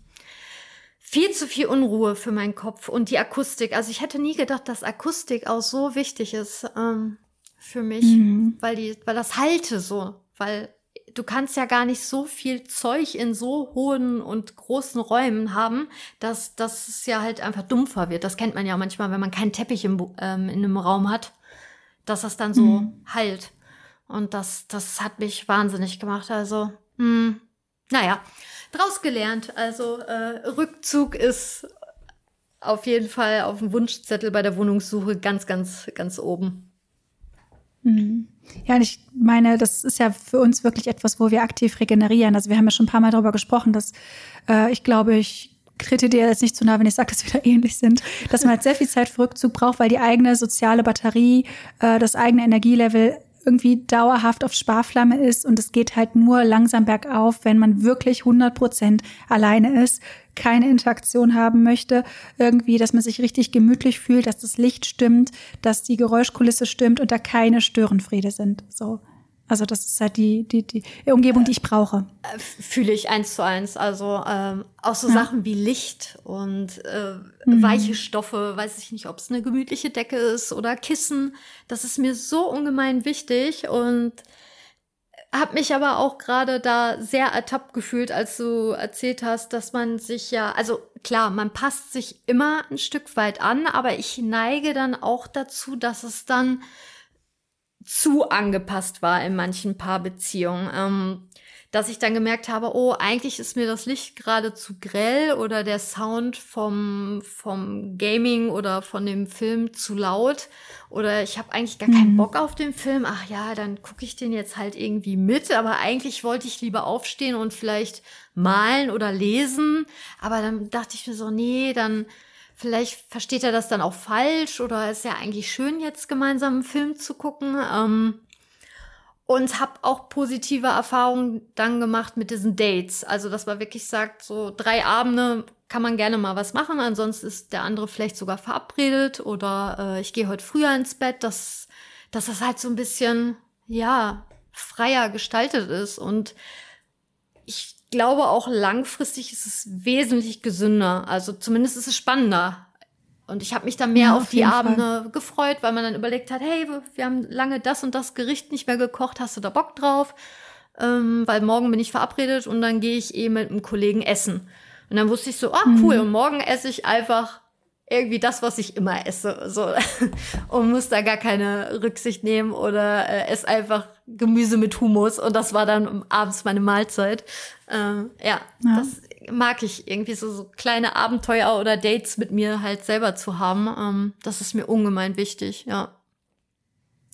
viel zu viel Unruhe für meinen Kopf und die Akustik. Also ich hätte nie gedacht, dass Akustik auch so wichtig ist ähm, für mich, mhm. weil die, weil das halte so weil du kannst ja gar nicht so viel Zeug in so hohen und großen Räumen haben, dass, es ja halt einfach dumpfer wird. Das kennt man ja manchmal, wenn man keinen Teppich im, ähm, in einem Raum hat, dass das dann so mhm. halt. Und das, das hat mich wahnsinnig gemacht. Also, mh, hm, naja, draus gelernt. Also, äh, Rückzug ist auf jeden Fall auf dem Wunschzettel bei der Wohnungssuche ganz, ganz, ganz oben. Mhm. Ja, und ich meine, das ist ja für uns wirklich etwas, wo wir aktiv regenerieren. Also wir haben ja schon ein paar Mal darüber gesprochen, dass äh, ich glaube, ich trete dir jetzt nicht zu nah, wenn ich sage, dass wir da ähnlich sind, dass man halt sehr viel Zeit für Rückzug braucht, weil die eigene soziale Batterie, äh, das eigene Energielevel irgendwie dauerhaft auf Sparflamme ist und es geht halt nur langsam bergauf, wenn man wirklich 100 Prozent alleine ist, keine Interaktion haben möchte, irgendwie, dass man sich richtig gemütlich fühlt, dass das Licht stimmt, dass die Geräuschkulisse stimmt und da keine Störenfriede sind. So. Also das ist halt die, die, die Umgebung, die ich brauche. Äh, fühle ich eins zu eins. Also ähm, auch so ja. Sachen wie Licht und äh, mhm. weiche Stoffe, weiß ich nicht, ob es eine gemütliche Decke ist oder Kissen. Das ist mir so ungemein wichtig und habe mich aber auch gerade da sehr ertappt gefühlt, als du erzählt hast, dass man sich ja, also klar, man passt sich immer ein Stück weit an, aber ich neige dann auch dazu, dass es dann zu angepasst war in manchen Paarbeziehungen. Ähm, dass ich dann gemerkt habe, oh, eigentlich ist mir das Licht gerade zu grell oder der Sound vom, vom Gaming oder von dem Film zu laut oder ich habe eigentlich gar keinen mhm. Bock auf den Film. Ach ja, dann gucke ich den jetzt halt irgendwie mit, aber eigentlich wollte ich lieber aufstehen und vielleicht malen oder lesen, aber dann dachte ich mir so, nee, dann vielleicht versteht er das dann auch falsch oder ist ja eigentlich schön jetzt gemeinsam einen Film zu gucken. Ähm, und habe auch positive Erfahrungen dann gemacht mit diesen Dates. Also, dass man wirklich sagt, so drei Abende kann man gerne mal was machen, ansonsten ist der andere vielleicht sogar verabredet oder äh, ich gehe heute früher ins Bett, dass, dass das halt so ein bisschen, ja, freier gestaltet ist. Und ich glaube auch langfristig ist es wesentlich gesünder. Also zumindest ist es spannender. Und ich habe mich dann mehr ja, auf, auf die Abende Fall. gefreut, weil man dann überlegt hat, hey, wir haben lange das und das Gericht nicht mehr gekocht, hast du da Bock drauf? Ähm, weil morgen bin ich verabredet und dann gehe ich eh mit einem Kollegen essen. Und dann wusste ich so, ah, cool, mhm. und morgen esse ich einfach irgendwie das, was ich immer esse. So. und muss da gar keine Rücksicht nehmen oder äh, esse einfach Gemüse mit Humus. Und das war dann abends meine Mahlzeit. Ähm, ja, ja, das mag ich irgendwie so, so kleine Abenteuer oder Dates mit mir halt selber zu haben. Ähm, das ist mir ungemein wichtig, ja.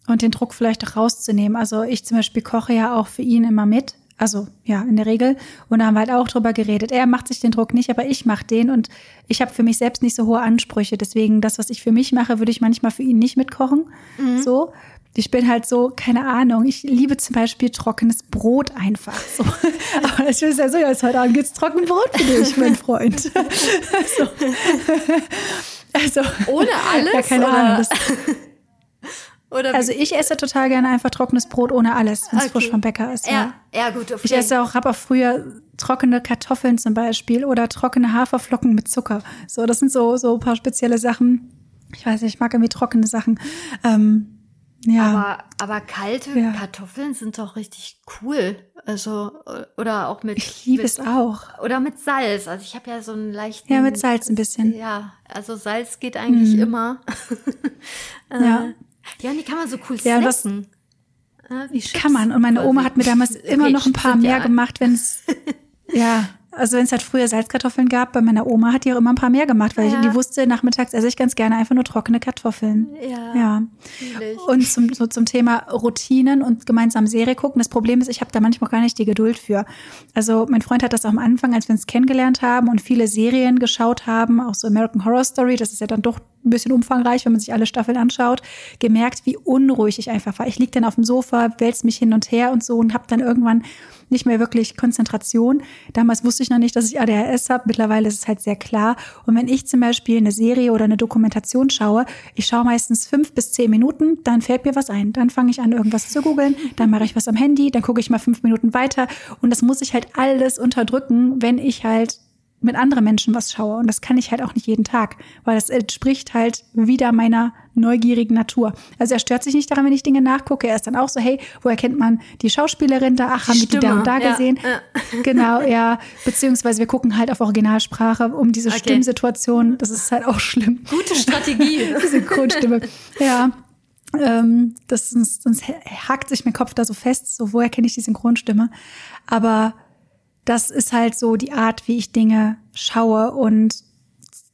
Und den Druck vielleicht auch rauszunehmen. Also ich zum Beispiel koche ja auch für ihn immer mit. Also ja, in der Regel. Und da haben wir halt auch drüber geredet. Er macht sich den Druck nicht, aber ich mache den. Und ich habe für mich selbst nicht so hohe Ansprüche. Deswegen, das, was ich für mich mache, würde ich manchmal für ihn nicht mitkochen. Mhm. So. Ich bin halt so, keine Ahnung, ich liebe zum Beispiel trockenes Brot einfach. So. Aber das ist ja so, ja, heute Abend gibt's trockenes Brot für dich, mein Freund. so. Also, Ohne alles? Ja, keine oder? Ahnung. Das, oder also ich esse total gerne einfach trockenes Brot ohne alles, wenn es okay. frisch vom Bäcker ist. Ja, ja, ja gut. Okay. Ich esse auch, habe auch früher trockene Kartoffeln zum Beispiel oder trockene Haferflocken mit Zucker. So, das sind so so ein paar spezielle Sachen. Ich weiß nicht, ich mag irgendwie trockene Sachen. Ähm, ja. Aber, aber kalte ja. Kartoffeln sind doch richtig cool. Also, oder auch mit. Ich liebe mit, es auch. Oder mit Salz. Also, ich habe ja so einen leichten. Ja, mit Salz ein bisschen. Ja, also Salz geht eigentlich mhm. immer. Äh, ja. Ja, und die kann man so cool ja, snacken. Ja, wie kann man. Und meine Oma hat mir damals immer okay, noch ein paar mehr ja. gemacht, wenn es. ja. Also wenn es halt früher Salzkartoffeln gab, bei meiner Oma hat die auch immer ein paar mehr gemacht, weil ja. ich, die wusste, nachmittags esse ich ganz gerne einfach nur trockene Kartoffeln. Ja. ja. Und zum, so zum Thema Routinen und gemeinsam Serie gucken. Das Problem ist, ich habe da manchmal gar nicht die Geduld für. Also mein Freund hat das auch am Anfang, als wir uns kennengelernt haben und viele Serien geschaut haben, auch so American Horror Story, das ist ja dann doch ein bisschen umfangreich, wenn man sich alle Staffeln anschaut, gemerkt, wie unruhig ich einfach war. Ich lieg dann auf dem Sofa, wälz mich hin und her und so und habe dann irgendwann nicht mehr wirklich Konzentration. Damals wusste ich noch nicht, dass ich ADHS habe. Mittlerweile ist es halt sehr klar. Und wenn ich zum Beispiel eine Serie oder eine Dokumentation schaue, ich schaue meistens fünf bis zehn Minuten, dann fällt mir was ein. Dann fange ich an, irgendwas zu googeln, dann mache ich was am Handy, dann gucke ich mal fünf Minuten weiter. Und das muss ich halt alles unterdrücken, wenn ich halt mit anderen Menschen was schaue. Und das kann ich halt auch nicht jeden Tag, weil das entspricht halt wieder meiner neugierigen Natur. Also er stört sich nicht daran, wenn ich Dinge nachgucke. Er ist dann auch so, hey, woher kennt man die Schauspielerin da? Ach, haben wir die da und da ja, gesehen? Ja. Genau, ja. Beziehungsweise wir gucken halt auf Originalsprache um diese okay. Stimmsituation. Das ist halt auch schlimm. Gute Strategie. Synchronstimme. Ja. Ähm, das, sonst, sonst hakt sich mein Kopf da so fest, so woher kenne ich die Synchronstimme. Aber das ist halt so die Art, wie ich Dinge schaue und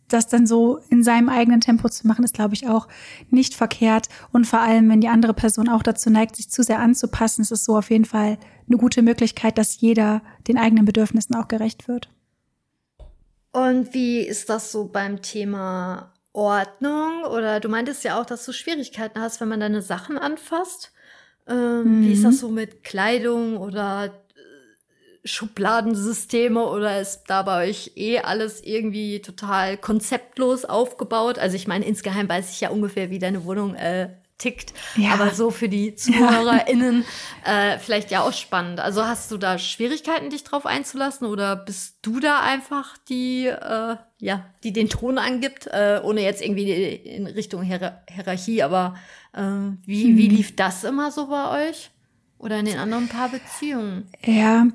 das dann so in seinem eigenen Tempo zu machen, ist, glaube ich, auch nicht verkehrt. Und vor allem, wenn die andere Person auch dazu neigt, sich zu sehr anzupassen, ist es so auf jeden Fall eine gute Möglichkeit, dass jeder den eigenen Bedürfnissen auch gerecht wird. Und wie ist das so beim Thema Ordnung? Oder du meintest ja auch, dass du Schwierigkeiten hast, wenn man deine Sachen anfasst. Ähm, mhm. Wie ist das mhm. so mit Kleidung oder Schubladensysteme oder ist da bei euch eh alles irgendwie total konzeptlos aufgebaut? Also ich meine, insgeheim weiß ich ja ungefähr, wie deine Wohnung äh, tickt, ja. aber so für die ZuhörerInnen ja. äh, vielleicht ja auch spannend. Also hast du da Schwierigkeiten, dich drauf einzulassen oder bist du da einfach die, äh, ja, die den Ton angibt, äh, ohne jetzt irgendwie in Richtung Hier Hierarchie, aber äh, wie, hm. wie lief das immer so bei euch? Oder in den anderen Paarbeziehungen? Ja,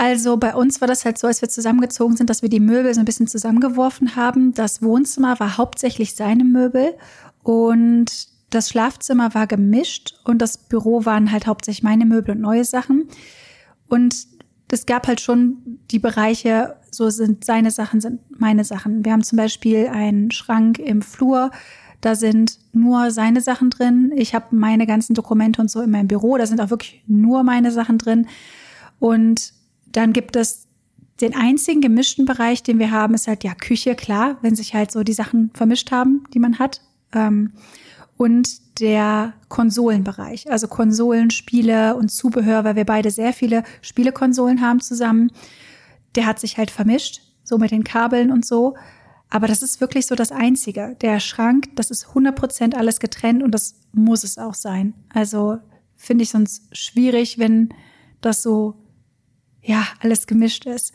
also bei uns war das halt so, als wir zusammengezogen sind, dass wir die Möbel so ein bisschen zusammengeworfen haben. Das Wohnzimmer war hauptsächlich seine Möbel und das Schlafzimmer war gemischt und das Büro waren halt hauptsächlich meine Möbel und neue Sachen. Und es gab halt schon die Bereiche, so sind seine Sachen, sind meine Sachen. Wir haben zum Beispiel einen Schrank im Flur, da sind nur seine Sachen drin. Ich habe meine ganzen Dokumente und so in meinem Büro, da sind auch wirklich nur meine Sachen drin. Und dann gibt es den einzigen gemischten Bereich, den wir haben, ist halt ja Küche, klar, wenn sich halt so die Sachen vermischt haben, die man hat. Ähm, und der Konsolenbereich, also Konsolen, Spiele und Zubehör, weil wir beide sehr viele Spielekonsolen haben zusammen. Der hat sich halt vermischt, so mit den Kabeln und so. Aber das ist wirklich so das Einzige. Der Schrank, das ist 100% alles getrennt und das muss es auch sein. Also finde ich sonst schwierig, wenn das so, ja, alles gemischt ist.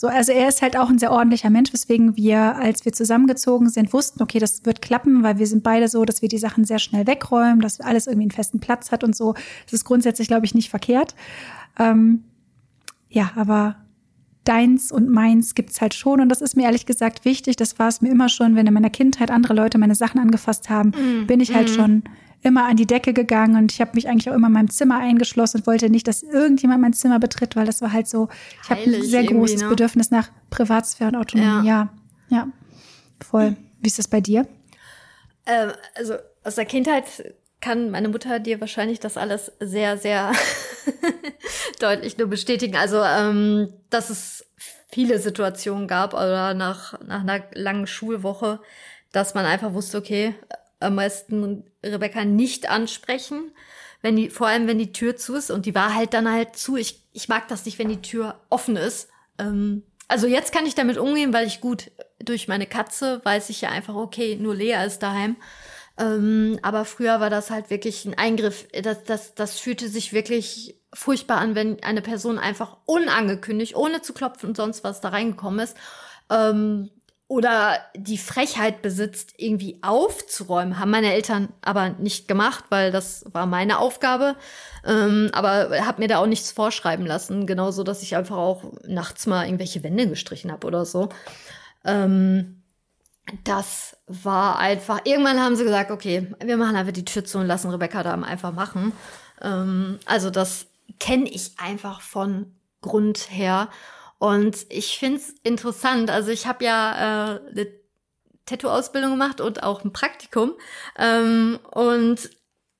So, also er ist halt auch ein sehr ordentlicher Mensch, weswegen wir, als wir zusammengezogen sind, wussten, okay, das wird klappen, weil wir sind beide so, dass wir die Sachen sehr schnell wegräumen, dass alles irgendwie einen festen Platz hat und so. Das ist grundsätzlich, glaube ich, nicht verkehrt. Ähm, ja, aber deins und meins gibt's halt schon. Und das ist mir ehrlich gesagt wichtig. Das war es mir immer schon, wenn in meiner Kindheit andere Leute meine Sachen angefasst haben, mm. bin ich halt mm. schon immer an die Decke gegangen und ich habe mich eigentlich auch immer in meinem Zimmer eingeschlossen und wollte nicht, dass irgendjemand mein Zimmer betritt, weil das war halt so, ich habe ein sehr großes ne? Bedürfnis nach Privatsphäre und Autonomie. Ja, ja, ja voll. Wie ist das bei dir? Ähm, also aus der Kindheit kann meine Mutter dir wahrscheinlich das alles sehr, sehr deutlich nur bestätigen. Also, ähm, dass es viele Situationen gab oder nach, nach einer langen Schulwoche, dass man einfach wusste, okay, am meisten Rebecca nicht ansprechen, wenn die, vor allem wenn die Tür zu ist und die war halt dann halt zu. Ich, ich mag das nicht, wenn die Tür offen ist. Ähm, also jetzt kann ich damit umgehen, weil ich gut durch meine Katze weiß ich ja einfach, okay, nur Lea ist daheim. Ähm, aber früher war das halt wirklich ein Eingriff. Das, das, das fühlte sich wirklich furchtbar an, wenn eine Person einfach unangekündigt, ohne zu klopfen und sonst was da reingekommen ist. Ähm, oder die Frechheit besitzt, irgendwie aufzuräumen. Haben meine Eltern aber nicht gemacht, weil das war meine Aufgabe. Ähm, aber habe mir da auch nichts vorschreiben lassen. Genauso, dass ich einfach auch nachts mal irgendwelche Wände gestrichen habe oder so. Ähm, das war einfach. Irgendwann haben sie gesagt, okay, wir machen einfach die Tür zu und lassen Rebecca da einfach machen. Ähm, also das kenne ich einfach von Grund her. Und ich find's interessant. Also ich habe ja äh, eine Tattoo-Ausbildung gemacht und auch ein Praktikum. Ähm, und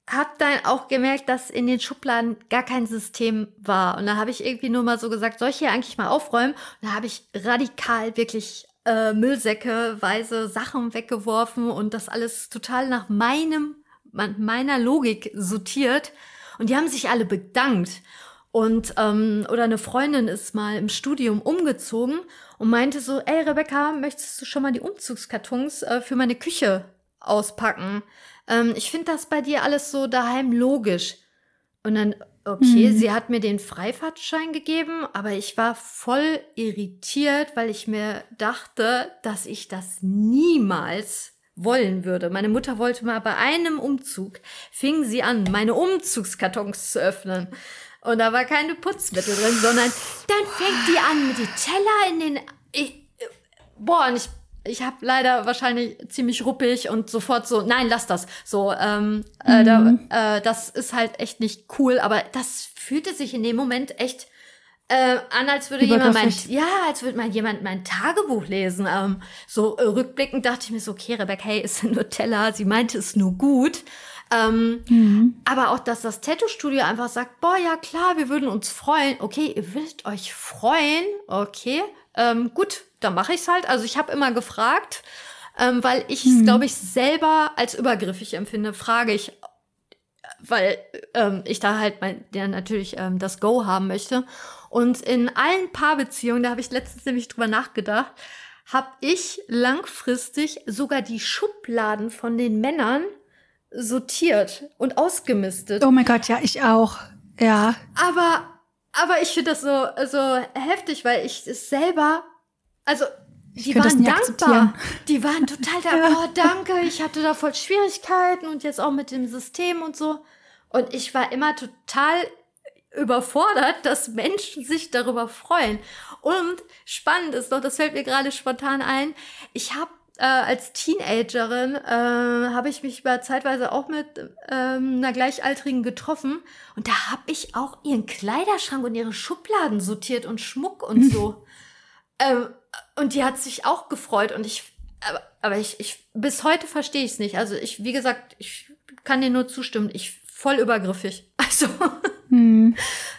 habe dann auch gemerkt, dass in den Schubladen gar kein System war. Und da habe ich irgendwie nur mal so gesagt, soll ich hier eigentlich mal aufräumen? Und da habe ich radikal wirklich äh, Müllsäcke, weise Sachen weggeworfen und das alles total nach meinem, meiner Logik sortiert. Und die haben sich alle bedankt. Und ähm, oder eine Freundin ist mal im Studium umgezogen und meinte so, ey Rebecca, möchtest du schon mal die Umzugskartons äh, für meine Küche auspacken? Ähm, ich finde das bei dir alles so daheim logisch. Und dann, okay, mhm. sie hat mir den Freifahrtschein gegeben, aber ich war voll irritiert, weil ich mir dachte, dass ich das niemals wollen würde. Meine Mutter wollte mal bei einem Umzug, fing sie an, meine Umzugskartons zu öffnen. Und da war keine Putzmittel drin, sondern dann fängt die an mit die Teller in den. Ich, boah, und ich, ich habe leider wahrscheinlich ziemlich ruppig und sofort so, nein, lass das. So, ähm, äh, mhm. da, äh, das ist halt echt nicht cool, aber das fühlte sich in dem Moment echt äh, an, als würde jemand mein, ja, als würde mal jemand mein Tagebuch lesen. Ähm, so äh, rückblickend dachte ich mir so, okay, Rebecca, hey, ist nur Teller, sie meinte es nur gut. Ähm, mhm. Aber auch, dass das Tattoo-Studio einfach sagt, boah, ja klar, wir würden uns freuen. Okay, ihr würdet euch freuen. Okay, ähm, gut, dann mache ich's halt. Also ich habe immer gefragt, ähm, weil ich es, mhm. glaube ich, selber als übergriffig empfinde, frage ich, weil ähm, ich da halt mein, ja, natürlich ähm, das Go haben möchte. Und in allen Paarbeziehungen, da habe ich letztens nämlich drüber nachgedacht, habe ich langfristig sogar die Schubladen von den Männern sortiert und ausgemistet. Oh mein Gott, ja, ich auch. Ja. Aber, aber ich finde das so, so heftig, weil ich es selber, also, die waren dankbar. Die waren total da, ja. oh, danke, ich hatte da voll Schwierigkeiten und jetzt auch mit dem System und so. Und ich war immer total überfordert, dass Menschen sich darüber freuen. Und spannend ist doch, das fällt mir gerade spontan ein. Ich habe äh, als Teenagerin äh, habe ich mich über zeitweise auch mit ähm, einer Gleichaltrigen getroffen und da habe ich auch ihren Kleiderschrank und ihre Schubladen sortiert und Schmuck und so. ähm, und die hat sich auch gefreut und ich, aber, aber ich, ich bis heute verstehe ich es nicht. Also ich, wie gesagt, ich kann dir nur zustimmen. Ich voll übergriffig. Also. Hm.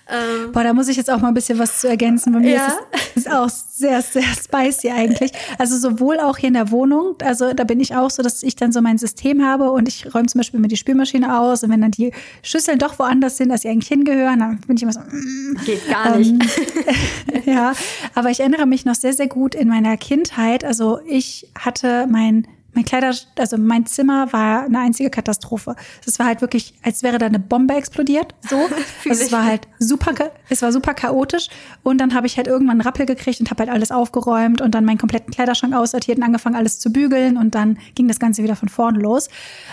Ähm, Boah, da muss ich jetzt auch mal ein bisschen was zu ergänzen. Bei mir ja. ist es ist auch sehr, sehr spicy eigentlich. Also sowohl auch hier in der Wohnung, also da bin ich auch so, dass ich dann so mein System habe und ich räume zum Beispiel mir die Spülmaschine aus und wenn dann die Schüsseln doch woanders sind, als sie eigentlich hingehören, dann bin ich immer so, mm, geht gar nicht. Ähm, ja, aber ich erinnere mich noch sehr, sehr gut in meiner Kindheit. Also ich hatte mein mein Kleider, also mein Zimmer war eine einzige Katastrophe. Es war halt wirklich, als wäre da eine Bombe explodiert. So. also es war halt super, es war super chaotisch. Und dann habe ich halt irgendwann einen Rappel gekriegt und habe halt alles aufgeräumt und dann meinen kompletten Kleiderschrank aussortiert und angefangen, alles zu bügeln. Und dann ging das Ganze wieder von vorne los.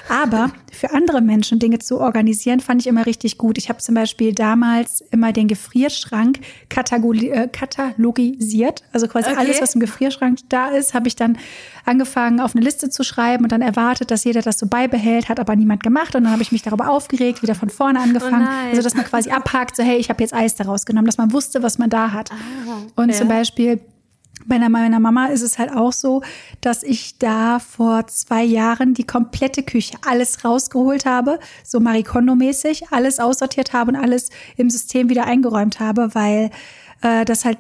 Aber für andere Menschen Dinge zu organisieren, fand ich immer richtig gut. Ich habe zum Beispiel damals immer den Gefrierschrank äh, katalogisiert. Also quasi okay. alles, was im Gefrierschrank da ist, habe ich dann angefangen, auf eine Liste zu schreiben und dann erwartet, dass jeder das so beibehält, hat aber niemand gemacht. Und dann habe ich mich darüber aufgeregt, wieder von vorne angefangen. Oh also, dass man quasi abhakt, so, hey, ich habe jetzt Eis daraus genommen, dass man wusste, was man da hat. Ah, und ja. zum Beispiel bei meiner Mama ist es halt auch so, dass ich da vor zwei Jahren die komplette Küche, alles rausgeholt habe, so Marie Kondo-mäßig, alles aussortiert habe und alles im System wieder eingeräumt habe, weil äh, das halt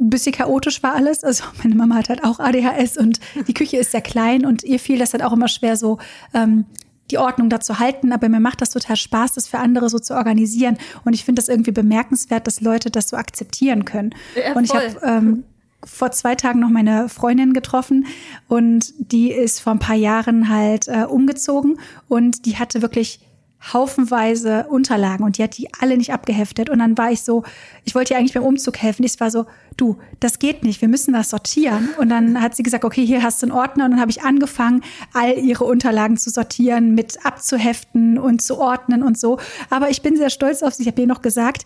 ein bisschen chaotisch war alles. Also meine Mama hat halt auch ADHS und die Küche ist sehr klein und ihr fiel das halt auch immer schwer so ähm, die Ordnung dazu halten, aber mir macht das total Spaß, das für andere so zu organisieren. Und ich finde das irgendwie bemerkenswert, dass Leute das so akzeptieren können. Ja, und ich habe ähm, vor zwei Tagen noch meine Freundin getroffen und die ist vor ein paar Jahren halt äh, umgezogen und die hatte wirklich haufenweise Unterlagen und die hat die alle nicht abgeheftet. Und dann war ich so, ich wollte ihr eigentlich beim Umzug helfen. Ich war so, du, das geht nicht, wir müssen das sortieren. Und dann hat sie gesagt, okay, hier hast du einen Ordner. Und dann habe ich angefangen, all ihre Unterlagen zu sortieren, mit abzuheften und zu ordnen und so. Aber ich bin sehr stolz auf sie. Ich habe ihr noch gesagt,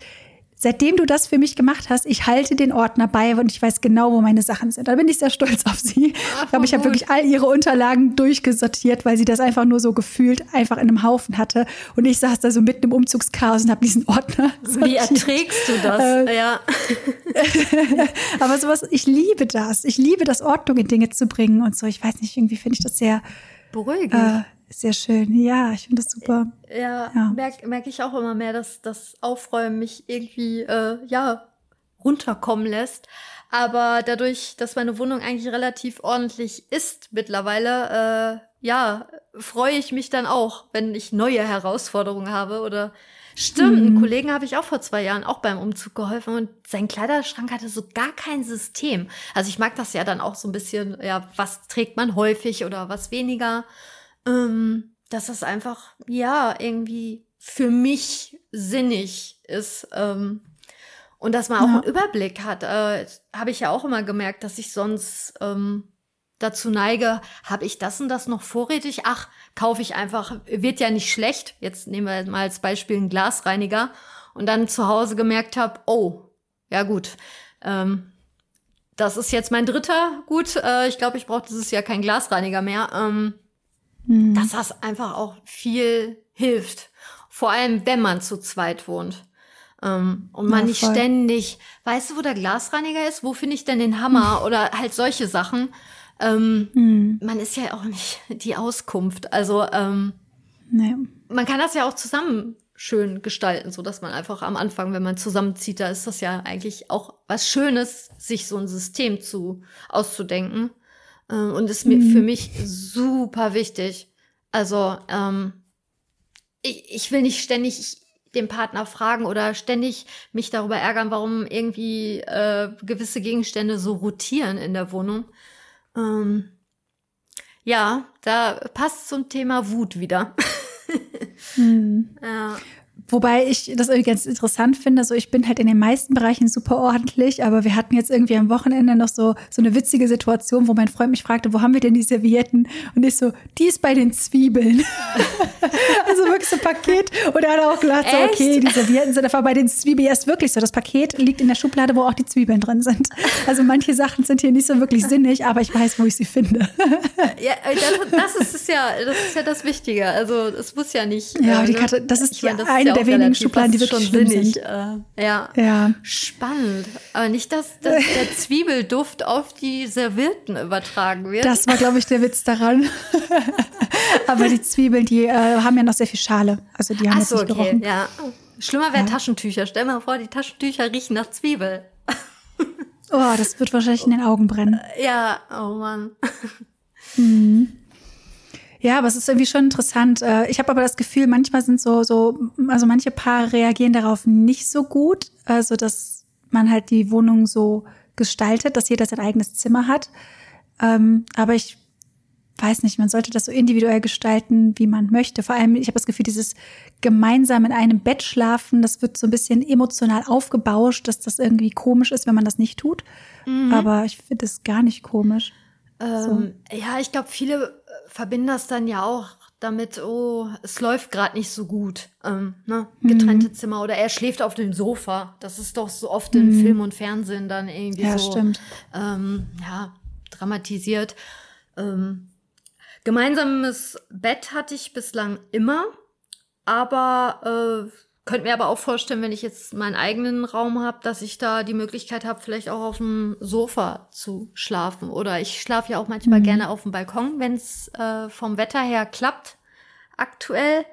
seitdem du das für mich gemacht hast, ich halte den Ordner bei und ich weiß genau, wo meine Sachen sind. Da bin ich sehr stolz auf sie. Ach, ich glaube, ich habe wirklich all ihre Unterlagen durchgesortiert, weil sie das einfach nur so gefühlt einfach in einem Haufen hatte. Und ich saß da so mitten im Umzugschaos und habe diesen Ordner. Sortiert. Wie erträgst du das? Äh, ja. Aber sowas, ich liebe das. Ich liebe das, Ordnung in Dinge zu bringen und so. Ich weiß nicht, irgendwie finde ich das sehr beruhigend. Äh, sehr schön. Ja, ich finde das super. Ja, ja. merke merk ich auch immer mehr, dass das Aufräumen mich irgendwie, äh, ja, runterkommen lässt. Aber dadurch, dass meine Wohnung eigentlich relativ ordentlich ist mittlerweile, äh, ja, freue ich mich dann auch, wenn ich neue Herausforderungen habe oder Stimmt, mhm. einen Kollegen habe ich auch vor zwei Jahren auch beim Umzug geholfen und sein Kleiderschrank hatte so gar kein System. Also ich mag das ja dann auch so ein bisschen, ja, was trägt man häufig oder was weniger ähm, dass das einfach, ja, irgendwie für mich sinnig ist. Ähm, und dass man auch ja. einen Überblick hat. Äh, Habe ich ja auch immer gemerkt, dass ich sonst ähm, dazu neige, habe ich das und das noch vorrätig? Ach, kaufe ich einfach, wird ja nicht schlecht. Jetzt nehmen wir mal als Beispiel einen Glasreiniger und dann zu Hause gemerkt habe, oh, ja gut, ähm, das ist jetzt mein dritter. Gut, äh, ich glaube, ich brauche dieses Jahr keinen Glasreiniger mehr. Ähm, mhm. dass das einfach auch viel hilft. Vor allem, wenn man zu zweit wohnt. Ähm, und man ja, nicht ständig, weißt du, wo der Glasreiniger ist? Wo finde ich denn den Hammer? Mhm. Oder halt solche Sachen. Ähm, mhm. Man ist ja auch nicht die Auskunft. Also ähm, nee. man kann das ja auch zusammen schön gestalten, so dass man einfach am Anfang, wenn man zusammenzieht, da ist das ja eigentlich auch was Schönes, sich so ein System zu auszudenken. Ähm, und ist mir mhm. für mich super wichtig. Also ähm, ich, ich will nicht ständig den Partner fragen oder ständig mich darüber ärgern, warum irgendwie äh, gewisse Gegenstände so rotieren in der Wohnung. Ähm, ja, da passt zum Thema Wut wieder. hm. ja. Wobei ich das irgendwie ganz interessant finde. So, ich bin halt in den meisten Bereichen super ordentlich, aber wir hatten jetzt irgendwie am Wochenende noch so, so eine witzige Situation, wo mein Freund mich fragte, wo haben wir denn die Servietten? Und ich so, die ist bei den Zwiebeln. also wirklich so ein Paket. Und er hat auch gesagt, so, okay, die Servietten sind einfach bei den Zwiebeln. Ja, ist wirklich so. Das Paket liegt in der Schublade, wo auch die Zwiebeln drin sind. Also manche Sachen sind hier nicht so wirklich sinnig, aber ich weiß, wo ich sie finde. ja, das, das ist ja, das ist ja das Wichtige. Also es muss ja nicht. Ja, äh, die Karte, das ist das eine ja der wenigen Schubladen, die wirklich schon sinnig. Sind. Äh, ja. ja. Spannend. Aber nicht, dass, dass der Zwiebelduft auf die Servierten übertragen wird. Das war, glaube ich, der Witz daran. Aber die Zwiebeln, die äh, haben ja noch sehr viel Schale. Also die haben Ach jetzt so, nicht okay. gerochen. Ja. Schlimmer wäre ja. Taschentücher. Stell dir mal vor, die Taschentücher riechen nach Zwiebel. Oh, das wird wahrscheinlich in den Augen brennen. Ja, oh Mann. Mhm. Ja, aber es ist irgendwie schon interessant. Äh, ich habe aber das Gefühl, manchmal sind so, so, also manche Paare reagieren darauf nicht so gut. Also, dass man halt die Wohnung so gestaltet, dass jeder sein eigenes Zimmer hat. Ähm, aber ich weiß nicht, man sollte das so individuell gestalten, wie man möchte. Vor allem, ich habe das Gefühl, dieses gemeinsam in einem Bett schlafen, das wird so ein bisschen emotional aufgebauscht, dass das irgendwie komisch ist, wenn man das nicht tut. Mhm. Aber ich finde es gar nicht komisch. Ähm, so. Ja, ich glaube, viele verbinden das dann ja auch damit, oh, es läuft gerade nicht so gut. Ähm, ne? Getrennte mhm. Zimmer oder er schläft auf dem Sofa. Das ist doch so oft mhm. in Film und Fernsehen dann irgendwie ja, so stimmt. Ähm, ja, dramatisiert. Ähm, gemeinsames Bett hatte ich bislang immer, aber äh, könnte mir aber auch vorstellen, wenn ich jetzt meinen eigenen Raum habe, dass ich da die Möglichkeit habe, vielleicht auch auf dem Sofa zu schlafen. Oder ich schlafe ja auch manchmal mhm. gerne auf dem Balkon, wenn es äh, vom Wetter her klappt, aktuell.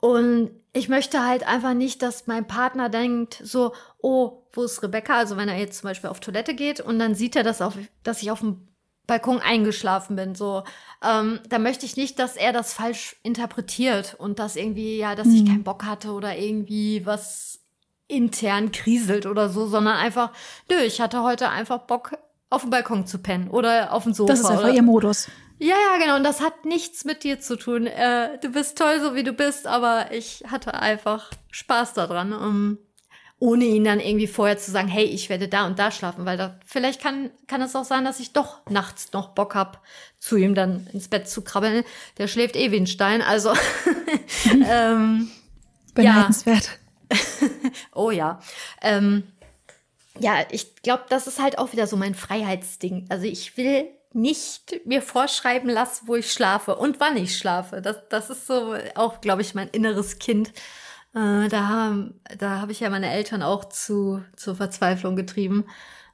Und ich möchte halt einfach nicht, dass mein Partner denkt, so, oh, wo ist Rebecca? Also wenn er jetzt zum Beispiel auf Toilette geht und dann sieht er, dass, auf, dass ich auf dem Balkon eingeschlafen bin. So, ähm, da möchte ich nicht, dass er das falsch interpretiert und dass irgendwie, ja, dass mhm. ich keinen Bock hatte oder irgendwie was intern kriselt oder so, sondern einfach, nö, ich hatte heute einfach Bock, auf dem Balkon zu pennen oder auf dem Sofa. Das ist einfach oder? ihr Modus. Ja, ja, genau. Und das hat nichts mit dir zu tun. Äh, du bist toll, so wie du bist, aber ich hatte einfach Spaß daran. Um, ohne ihn dann irgendwie vorher zu sagen, hey, ich werde da und da schlafen, weil da vielleicht kann kann es auch sein, dass ich doch nachts noch Bock hab, zu ihm dann ins Bett zu krabbeln. Der schläft eh wie ein Stein, also ähm, beneidenswert. Ja. oh ja. Ähm, ja, ich glaube, das ist halt auch wieder so mein Freiheitsding. Also ich will nicht mir vorschreiben lassen, wo ich schlafe und wann ich schlafe. Das, das ist so auch, glaube ich, mein inneres Kind äh, da haben, da habe ich ja meine Eltern auch zu, zur Verzweiflung getrieben.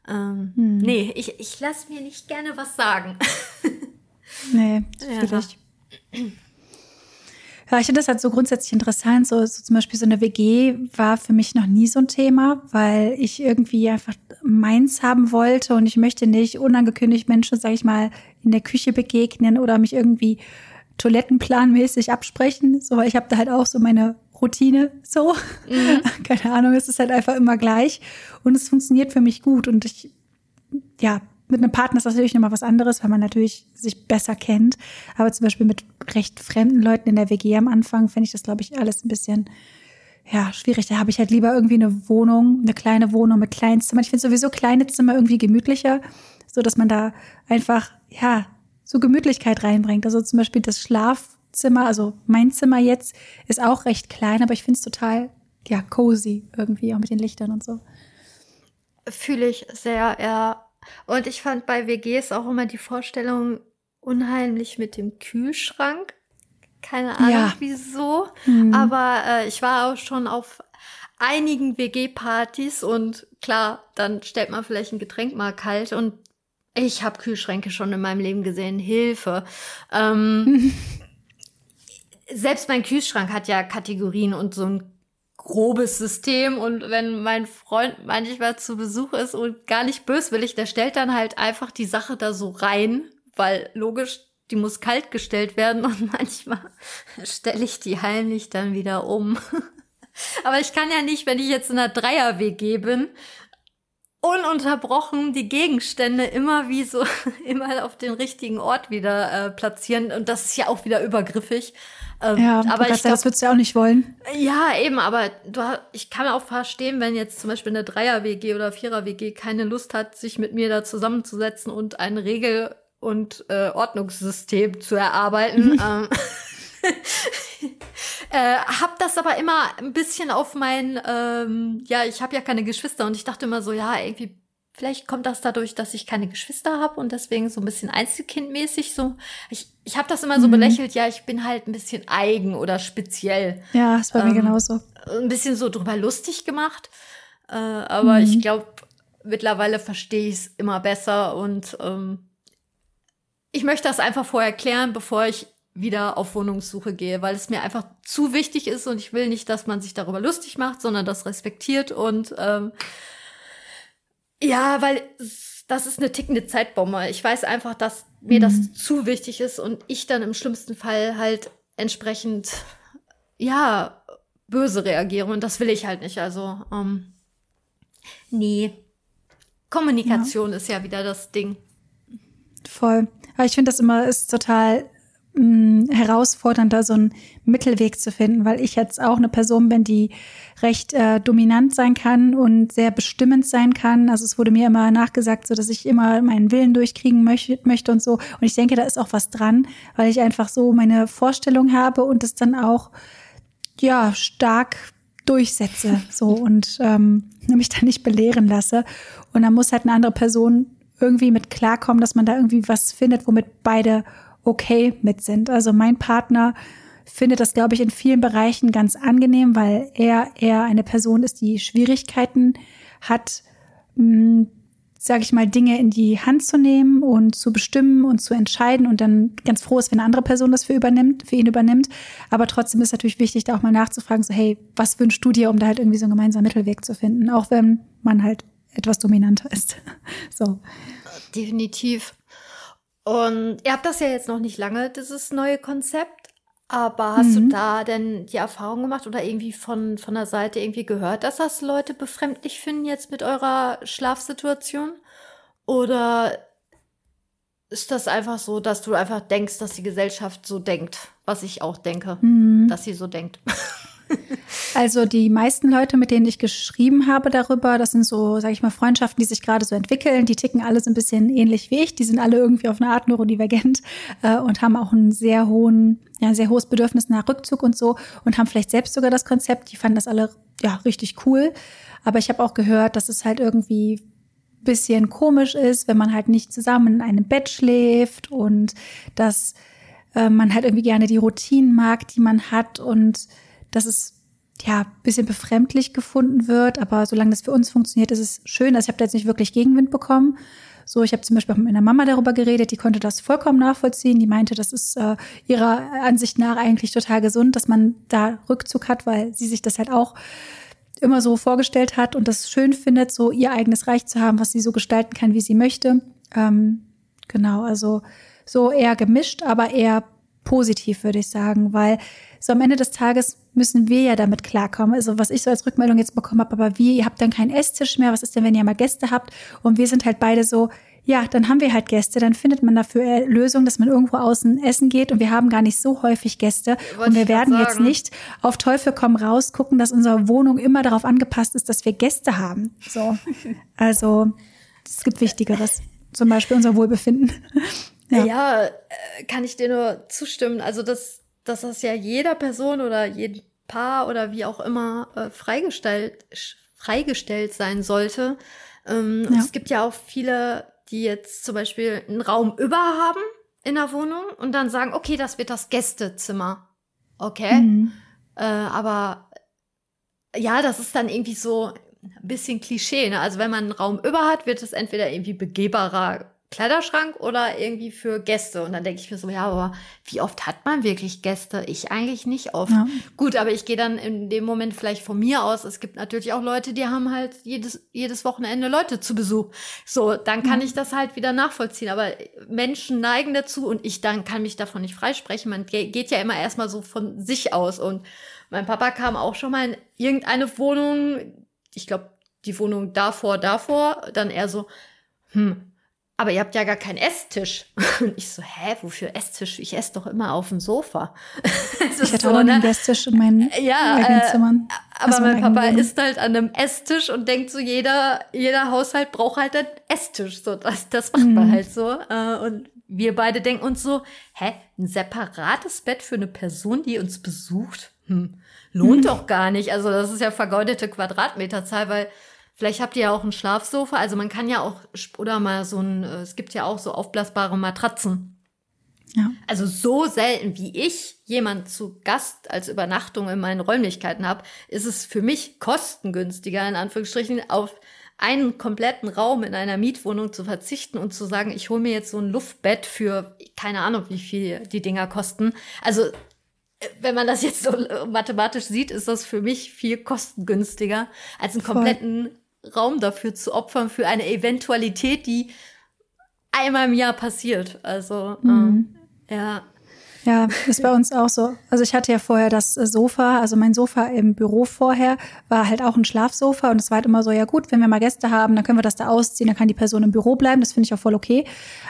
Ähm, hm. Nee, ich, ich lasse mir nicht gerne was sagen. nee, vielleicht. Ja. Ja, ich finde das halt so grundsätzlich interessant. So, so zum Beispiel so eine WG war für mich noch nie so ein Thema, weil ich irgendwie einfach meins haben wollte und ich möchte nicht unangekündigt Menschen, sage ich mal, in der Küche begegnen oder mich irgendwie toilettenplanmäßig absprechen. So, weil ich habe da halt auch so meine Routine so. Mhm. Keine Ahnung, es ist halt einfach immer gleich. Und es funktioniert für mich gut. Und ich, ja, mit einem Partner ist das natürlich nochmal was anderes, weil man natürlich sich besser kennt. Aber zum Beispiel mit recht fremden Leuten in der WG am Anfang fände ich das, glaube ich, alles ein bisschen, ja, schwierig. Da habe ich halt lieber irgendwie eine Wohnung, eine kleine Wohnung mit kleinen Zimmern. Ich finde sowieso kleine Zimmer irgendwie gemütlicher, so dass man da einfach, ja, so Gemütlichkeit reinbringt. Also zum Beispiel das Schlaf Zimmer, also mein Zimmer jetzt, ist auch recht klein, aber ich finde es total, ja, cozy irgendwie, auch mit den Lichtern und so. Fühle ich sehr, ja. Und ich fand bei WGs auch immer die Vorstellung unheimlich mit dem Kühlschrank. Keine Ahnung ja. wieso, mhm. aber äh, ich war auch schon auf einigen WG-Partys und klar, dann stellt man vielleicht ein Getränk mal kalt und ich habe Kühlschränke schon in meinem Leben gesehen. Hilfe. Ähm, selbst mein Kühlschrank hat ja Kategorien und so ein grobes System und wenn mein Freund manchmal zu Besuch ist und gar nicht böswillig, der stellt dann halt einfach die Sache da so rein, weil logisch, die muss kalt gestellt werden und manchmal stelle ich die heimlich dann wieder um. Aber ich kann ja nicht, wenn ich jetzt in einer Dreier-WG bin, ununterbrochen die Gegenstände immer wie so immer auf den richtigen Ort wieder äh, platzieren und das ist ja auch wieder übergriffig. Ähm, ja, aber ich glaub, das würdest du ja auch nicht wollen. Ja, eben, aber du, ich kann auch verstehen, wenn jetzt zum Beispiel eine Dreier-WG oder Vierer-WG keine Lust hat, sich mit mir da zusammenzusetzen und ein Regel- und äh, Ordnungssystem zu erarbeiten. ähm, äh, hab das aber immer ein bisschen auf mein, ähm, ja, ich habe ja keine Geschwister und ich dachte immer so, ja, irgendwie, vielleicht kommt das dadurch, dass ich keine Geschwister habe und deswegen so ein bisschen Einzelkindmäßig so. Ich, ich habe das immer so mhm. belächelt, ja, ich bin halt ein bisschen eigen oder speziell. Ja, das war ähm, mir genauso. Ein bisschen so drüber lustig gemacht. Äh, aber mhm. ich glaube, mittlerweile verstehe ich es immer besser und ähm, ich möchte das einfach vorher klären, bevor ich wieder auf Wohnungssuche gehe, weil es mir einfach zu wichtig ist und ich will nicht, dass man sich darüber lustig macht, sondern das respektiert und ähm, ja, weil das ist eine tickende Zeitbombe. Ich weiß einfach, dass mir mhm. das zu wichtig ist und ich dann im schlimmsten Fall halt entsprechend ja böse reagiere und das will ich halt nicht. Also ähm, nee, Kommunikation ja. ist ja wieder das Ding. Voll. Aber ich finde das immer ist total mh, herausfordernd, da so einen Mittelweg zu finden, weil ich jetzt auch eine Person bin, die recht äh, dominant sein kann und sehr bestimmend sein kann. Also es wurde mir immer nachgesagt, so dass ich immer meinen Willen durchkriegen möchte, möchte und so. Und ich denke, da ist auch was dran, weil ich einfach so meine Vorstellung habe und es dann auch ja stark durchsetze so und ähm, mich da nicht belehren lasse. Und dann muss halt eine andere Person irgendwie mit klarkommen, dass man da irgendwie was findet, womit beide okay mit sind. Also mein Partner findet das, glaube ich, in vielen Bereichen ganz angenehm, weil er eher eine Person ist, die Schwierigkeiten hat, hm, sage ich mal, Dinge in die Hand zu nehmen und zu bestimmen und zu entscheiden und dann ganz froh ist, wenn eine andere Person das für übernimmt, für ihn übernimmt. Aber trotzdem ist natürlich wichtig, da auch mal nachzufragen, so, hey, was wünschst du dir, um da halt irgendwie so einen gemeinsamen Mittelweg zu finden, auch wenn man halt etwas dominanter ist. so. Definitiv. Und ihr habt das ja jetzt noch nicht lange, dieses neue Konzept. Aber hast mhm. du da denn die Erfahrung gemacht oder irgendwie von, von der Seite irgendwie gehört, dass das Leute befremdlich finden jetzt mit eurer Schlafsituation? Oder ist das einfach so, dass du einfach denkst, dass die Gesellschaft so denkt, was ich auch denke, mhm. dass sie so denkt? Also die meisten Leute, mit denen ich geschrieben habe darüber, das sind so, sage ich mal, Freundschaften, die sich gerade so entwickeln. Die ticken alle so ein bisschen ähnlich wie ich. Die sind alle irgendwie auf eine Art neurodivergent äh, und haben auch einen sehr hohen, ja, sehr hohes Bedürfnis nach Rückzug und so und haben vielleicht selbst sogar das Konzept. Die fanden das alle ja richtig cool. Aber ich habe auch gehört, dass es halt irgendwie bisschen komisch ist, wenn man halt nicht zusammen in einem Bett schläft und dass äh, man halt irgendwie gerne die Routinen mag, die man hat und dass es ja bisschen befremdlich gefunden wird, aber solange das für uns funktioniert, ist es schön. Also ich habe da jetzt nicht wirklich Gegenwind bekommen. So, ich habe zum Beispiel auch mit meiner Mama darüber geredet, die konnte das vollkommen nachvollziehen. Die meinte, das ist äh, ihrer Ansicht nach eigentlich total gesund, dass man da Rückzug hat, weil sie sich das halt auch immer so vorgestellt hat und das schön findet, so ihr eigenes Reich zu haben, was sie so gestalten kann, wie sie möchte. Ähm, genau, also so eher gemischt, aber eher positiv, würde ich sagen, weil so am Ende des Tages müssen wir ja damit klarkommen. Also was ich so als Rückmeldung jetzt bekommen habe, aber wie, ihr habt dann keinen Esstisch mehr, was ist denn, wenn ihr mal Gäste habt? Und wir sind halt beide so, ja, dann haben wir halt Gäste, dann findet man dafür Lösungen, dass man irgendwo außen essen geht und wir haben gar nicht so häufig Gäste Wollte und wir werden jetzt nicht auf Teufel komm raus gucken, dass unsere Wohnung immer darauf angepasst ist, dass wir Gäste haben. So, also es gibt Wichtigeres, zum Beispiel unser Wohlbefinden. Ja. ja, äh, kann ich dir nur zustimmen. Also, dass, dass das ja jeder Person oder jedem Paar oder wie auch immer äh, freigestellt, freigestellt sein sollte. Ähm, ja. Es gibt ja auch viele, die jetzt zum Beispiel einen Raum über haben in der Wohnung und dann sagen, okay, das wird das Gästezimmer. Okay. Mhm. Äh, aber ja, das ist dann irgendwie so ein bisschen Klischee. Ne? Also wenn man einen Raum über hat, wird es entweder irgendwie begehbarer Kleiderschrank oder irgendwie für Gäste. Und dann denke ich mir so, ja, aber wie oft hat man wirklich Gäste? Ich eigentlich nicht oft. Ja. Gut, aber ich gehe dann in dem Moment vielleicht von mir aus. Es gibt natürlich auch Leute, die haben halt jedes, jedes Wochenende Leute zu Besuch. So, dann kann ja. ich das halt wieder nachvollziehen. Aber Menschen neigen dazu und ich dann kann mich davon nicht freisprechen. Man geht ja immer erstmal so von sich aus. Und mein Papa kam auch schon mal in irgendeine Wohnung, ich glaube, die Wohnung davor, davor, dann eher so, hm, aber ihr habt ja gar keinen Esstisch. Und ich so, hä, wofür Esstisch? Ich esse doch immer auf dem Sofa. ich hätte so, auch einen ne? Esstisch in meinen ja, eigenen äh, Zimmern. Aber also mein Papa isst halt an einem Esstisch und denkt so, jeder, jeder Haushalt braucht halt einen Esstisch. So, das, das macht mhm. man halt so. Äh, und wir beide denken uns so, hä, ein separates Bett für eine Person, die uns besucht? Hm, lohnt mhm. doch gar nicht. Also das ist ja vergeudete Quadratmeterzahl, weil Vielleicht habt ihr ja auch ein Schlafsofa. Also man kann ja auch, oder mal so ein, äh, es gibt ja auch so aufblasbare Matratzen. Ja. Also so selten wie ich jemand zu Gast als Übernachtung in meinen Räumlichkeiten habe, ist es für mich kostengünstiger, in Anführungsstrichen, auf einen kompletten Raum in einer Mietwohnung zu verzichten und zu sagen, ich hole mir jetzt so ein Luftbett für keine Ahnung, wie viel die Dinger kosten. Also äh, wenn man das jetzt so mathematisch sieht, ist das für mich viel kostengünstiger als einen kompletten Raum dafür zu opfern für eine Eventualität, die einmal im Jahr passiert. Also mhm. äh, ja. Ja, ist bei uns auch so. Also ich hatte ja vorher das Sofa, also mein Sofa im Büro vorher war halt auch ein Schlafsofa und es war halt immer so, ja gut, wenn wir mal Gäste haben, dann können wir das da ausziehen, dann kann die Person im Büro bleiben, das finde ich auch voll okay.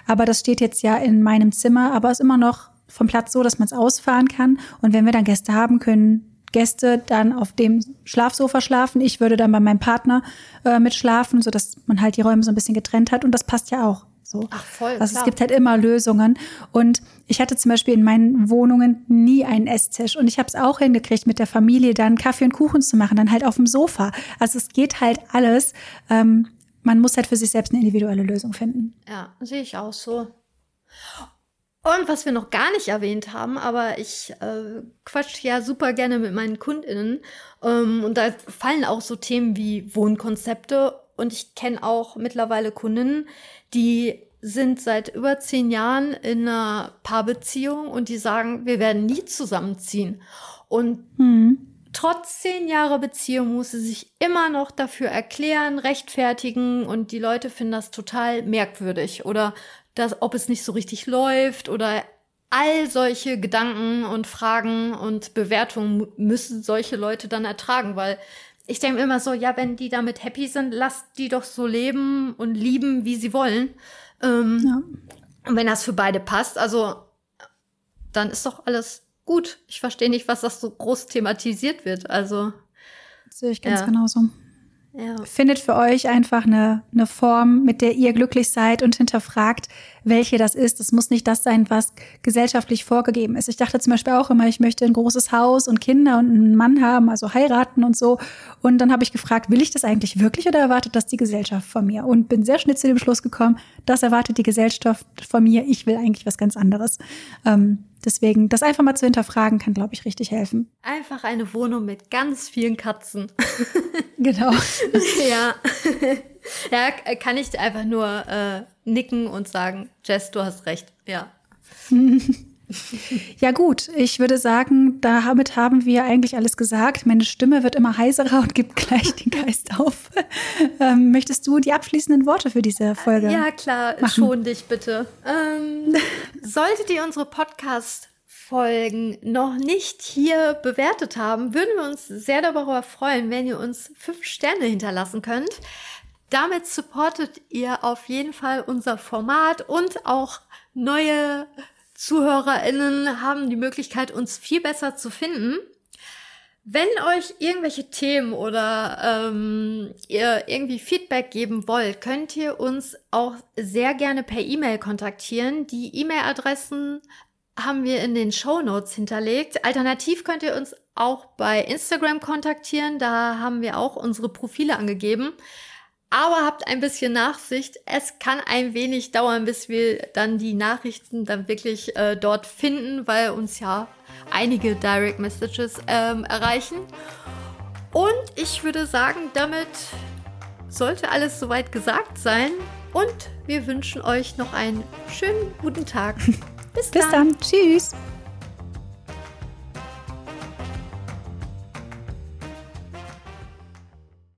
Aber das steht jetzt ja in meinem Zimmer, aber ist immer noch vom Platz so, dass man es ausfahren kann und wenn wir dann Gäste haben, können Gäste dann auf dem Schlafsofa schlafen. Ich würde dann bei meinem Partner äh, mit schlafen, so dass man halt die Räume so ein bisschen getrennt hat. Und das passt ja auch. So. Ach, voll. Also klar. es gibt halt immer Lösungen. Und ich hatte zum Beispiel in meinen Wohnungen nie einen Esstisch. Und ich habe es auch hingekriegt, mit der Familie dann Kaffee und Kuchen zu machen, dann halt auf dem Sofa. Also es geht halt alles. Ähm, man muss halt für sich selbst eine individuelle Lösung finden. Ja, sehe ich auch so. Und was wir noch gar nicht erwähnt haben, aber ich äh, quatsch ja super gerne mit meinen KundInnen. Ähm, und da fallen auch so Themen wie Wohnkonzepte. Und ich kenne auch mittlerweile Kundinnen, die sind seit über zehn Jahren in einer Paarbeziehung und die sagen, wir werden nie zusammenziehen. Und hm. trotz zehn Jahre Beziehung muss sie sich immer noch dafür erklären, rechtfertigen und die Leute finden das total merkwürdig oder dass, ob es nicht so richtig läuft oder all solche Gedanken und Fragen und Bewertungen müssen solche Leute dann ertragen, weil ich denke immer so, ja, wenn die damit happy sind, lasst die doch so leben und lieben, wie sie wollen. Ähm, ja. Und wenn das für beide passt, also dann ist doch alles gut. Ich verstehe nicht, was das so groß thematisiert wird. Also das sehe ich ganz ja. genauso. Ja. Findet für euch einfach eine, eine Form, mit der ihr glücklich seid und hinterfragt, welche das ist. Es muss nicht das sein, was gesellschaftlich vorgegeben ist. Ich dachte zum Beispiel auch immer, ich möchte ein großes Haus und Kinder und einen Mann haben, also heiraten und so. Und dann habe ich gefragt, will ich das eigentlich wirklich oder erwartet das die Gesellschaft von mir? Und bin sehr schnell zu dem Schluss gekommen, das erwartet die Gesellschaft von mir. Ich will eigentlich was ganz anderes. Ähm, Deswegen, das einfach mal zu hinterfragen, kann, glaube ich, richtig helfen. Einfach eine Wohnung mit ganz vielen Katzen. genau. ja. ja, kann ich einfach nur äh, nicken und sagen, Jess, du hast recht. Ja. Ja gut, ich würde sagen, damit haben wir eigentlich alles gesagt. Meine Stimme wird immer heiserer und gibt gleich den Geist auf. Ähm, möchtest du die abschließenden Worte für diese Folge? Ja klar, machen? schon dich bitte. Ähm, solltet ihr unsere Podcast Folgen noch nicht hier bewertet haben, würden wir uns sehr darüber freuen, wenn ihr uns fünf Sterne hinterlassen könnt. Damit supportet ihr auf jeden Fall unser Format und auch neue ZuhörerInnen haben die Möglichkeit, uns viel besser zu finden. Wenn euch irgendwelche Themen oder ähm, ihr irgendwie Feedback geben wollt, könnt ihr uns auch sehr gerne per E-Mail kontaktieren. Die E-Mail-Adressen haben wir in den Show Notes hinterlegt. Alternativ könnt ihr uns auch bei Instagram kontaktieren. Da haben wir auch unsere Profile angegeben. Aber habt ein bisschen Nachsicht. Es kann ein wenig dauern, bis wir dann die Nachrichten dann wirklich äh, dort finden, weil uns ja einige Direct Messages ähm, erreichen. Und ich würde sagen, damit sollte alles soweit gesagt sein. Und wir wünschen euch noch einen schönen guten Tag. Bis, Bis dann. dann. Tschüss.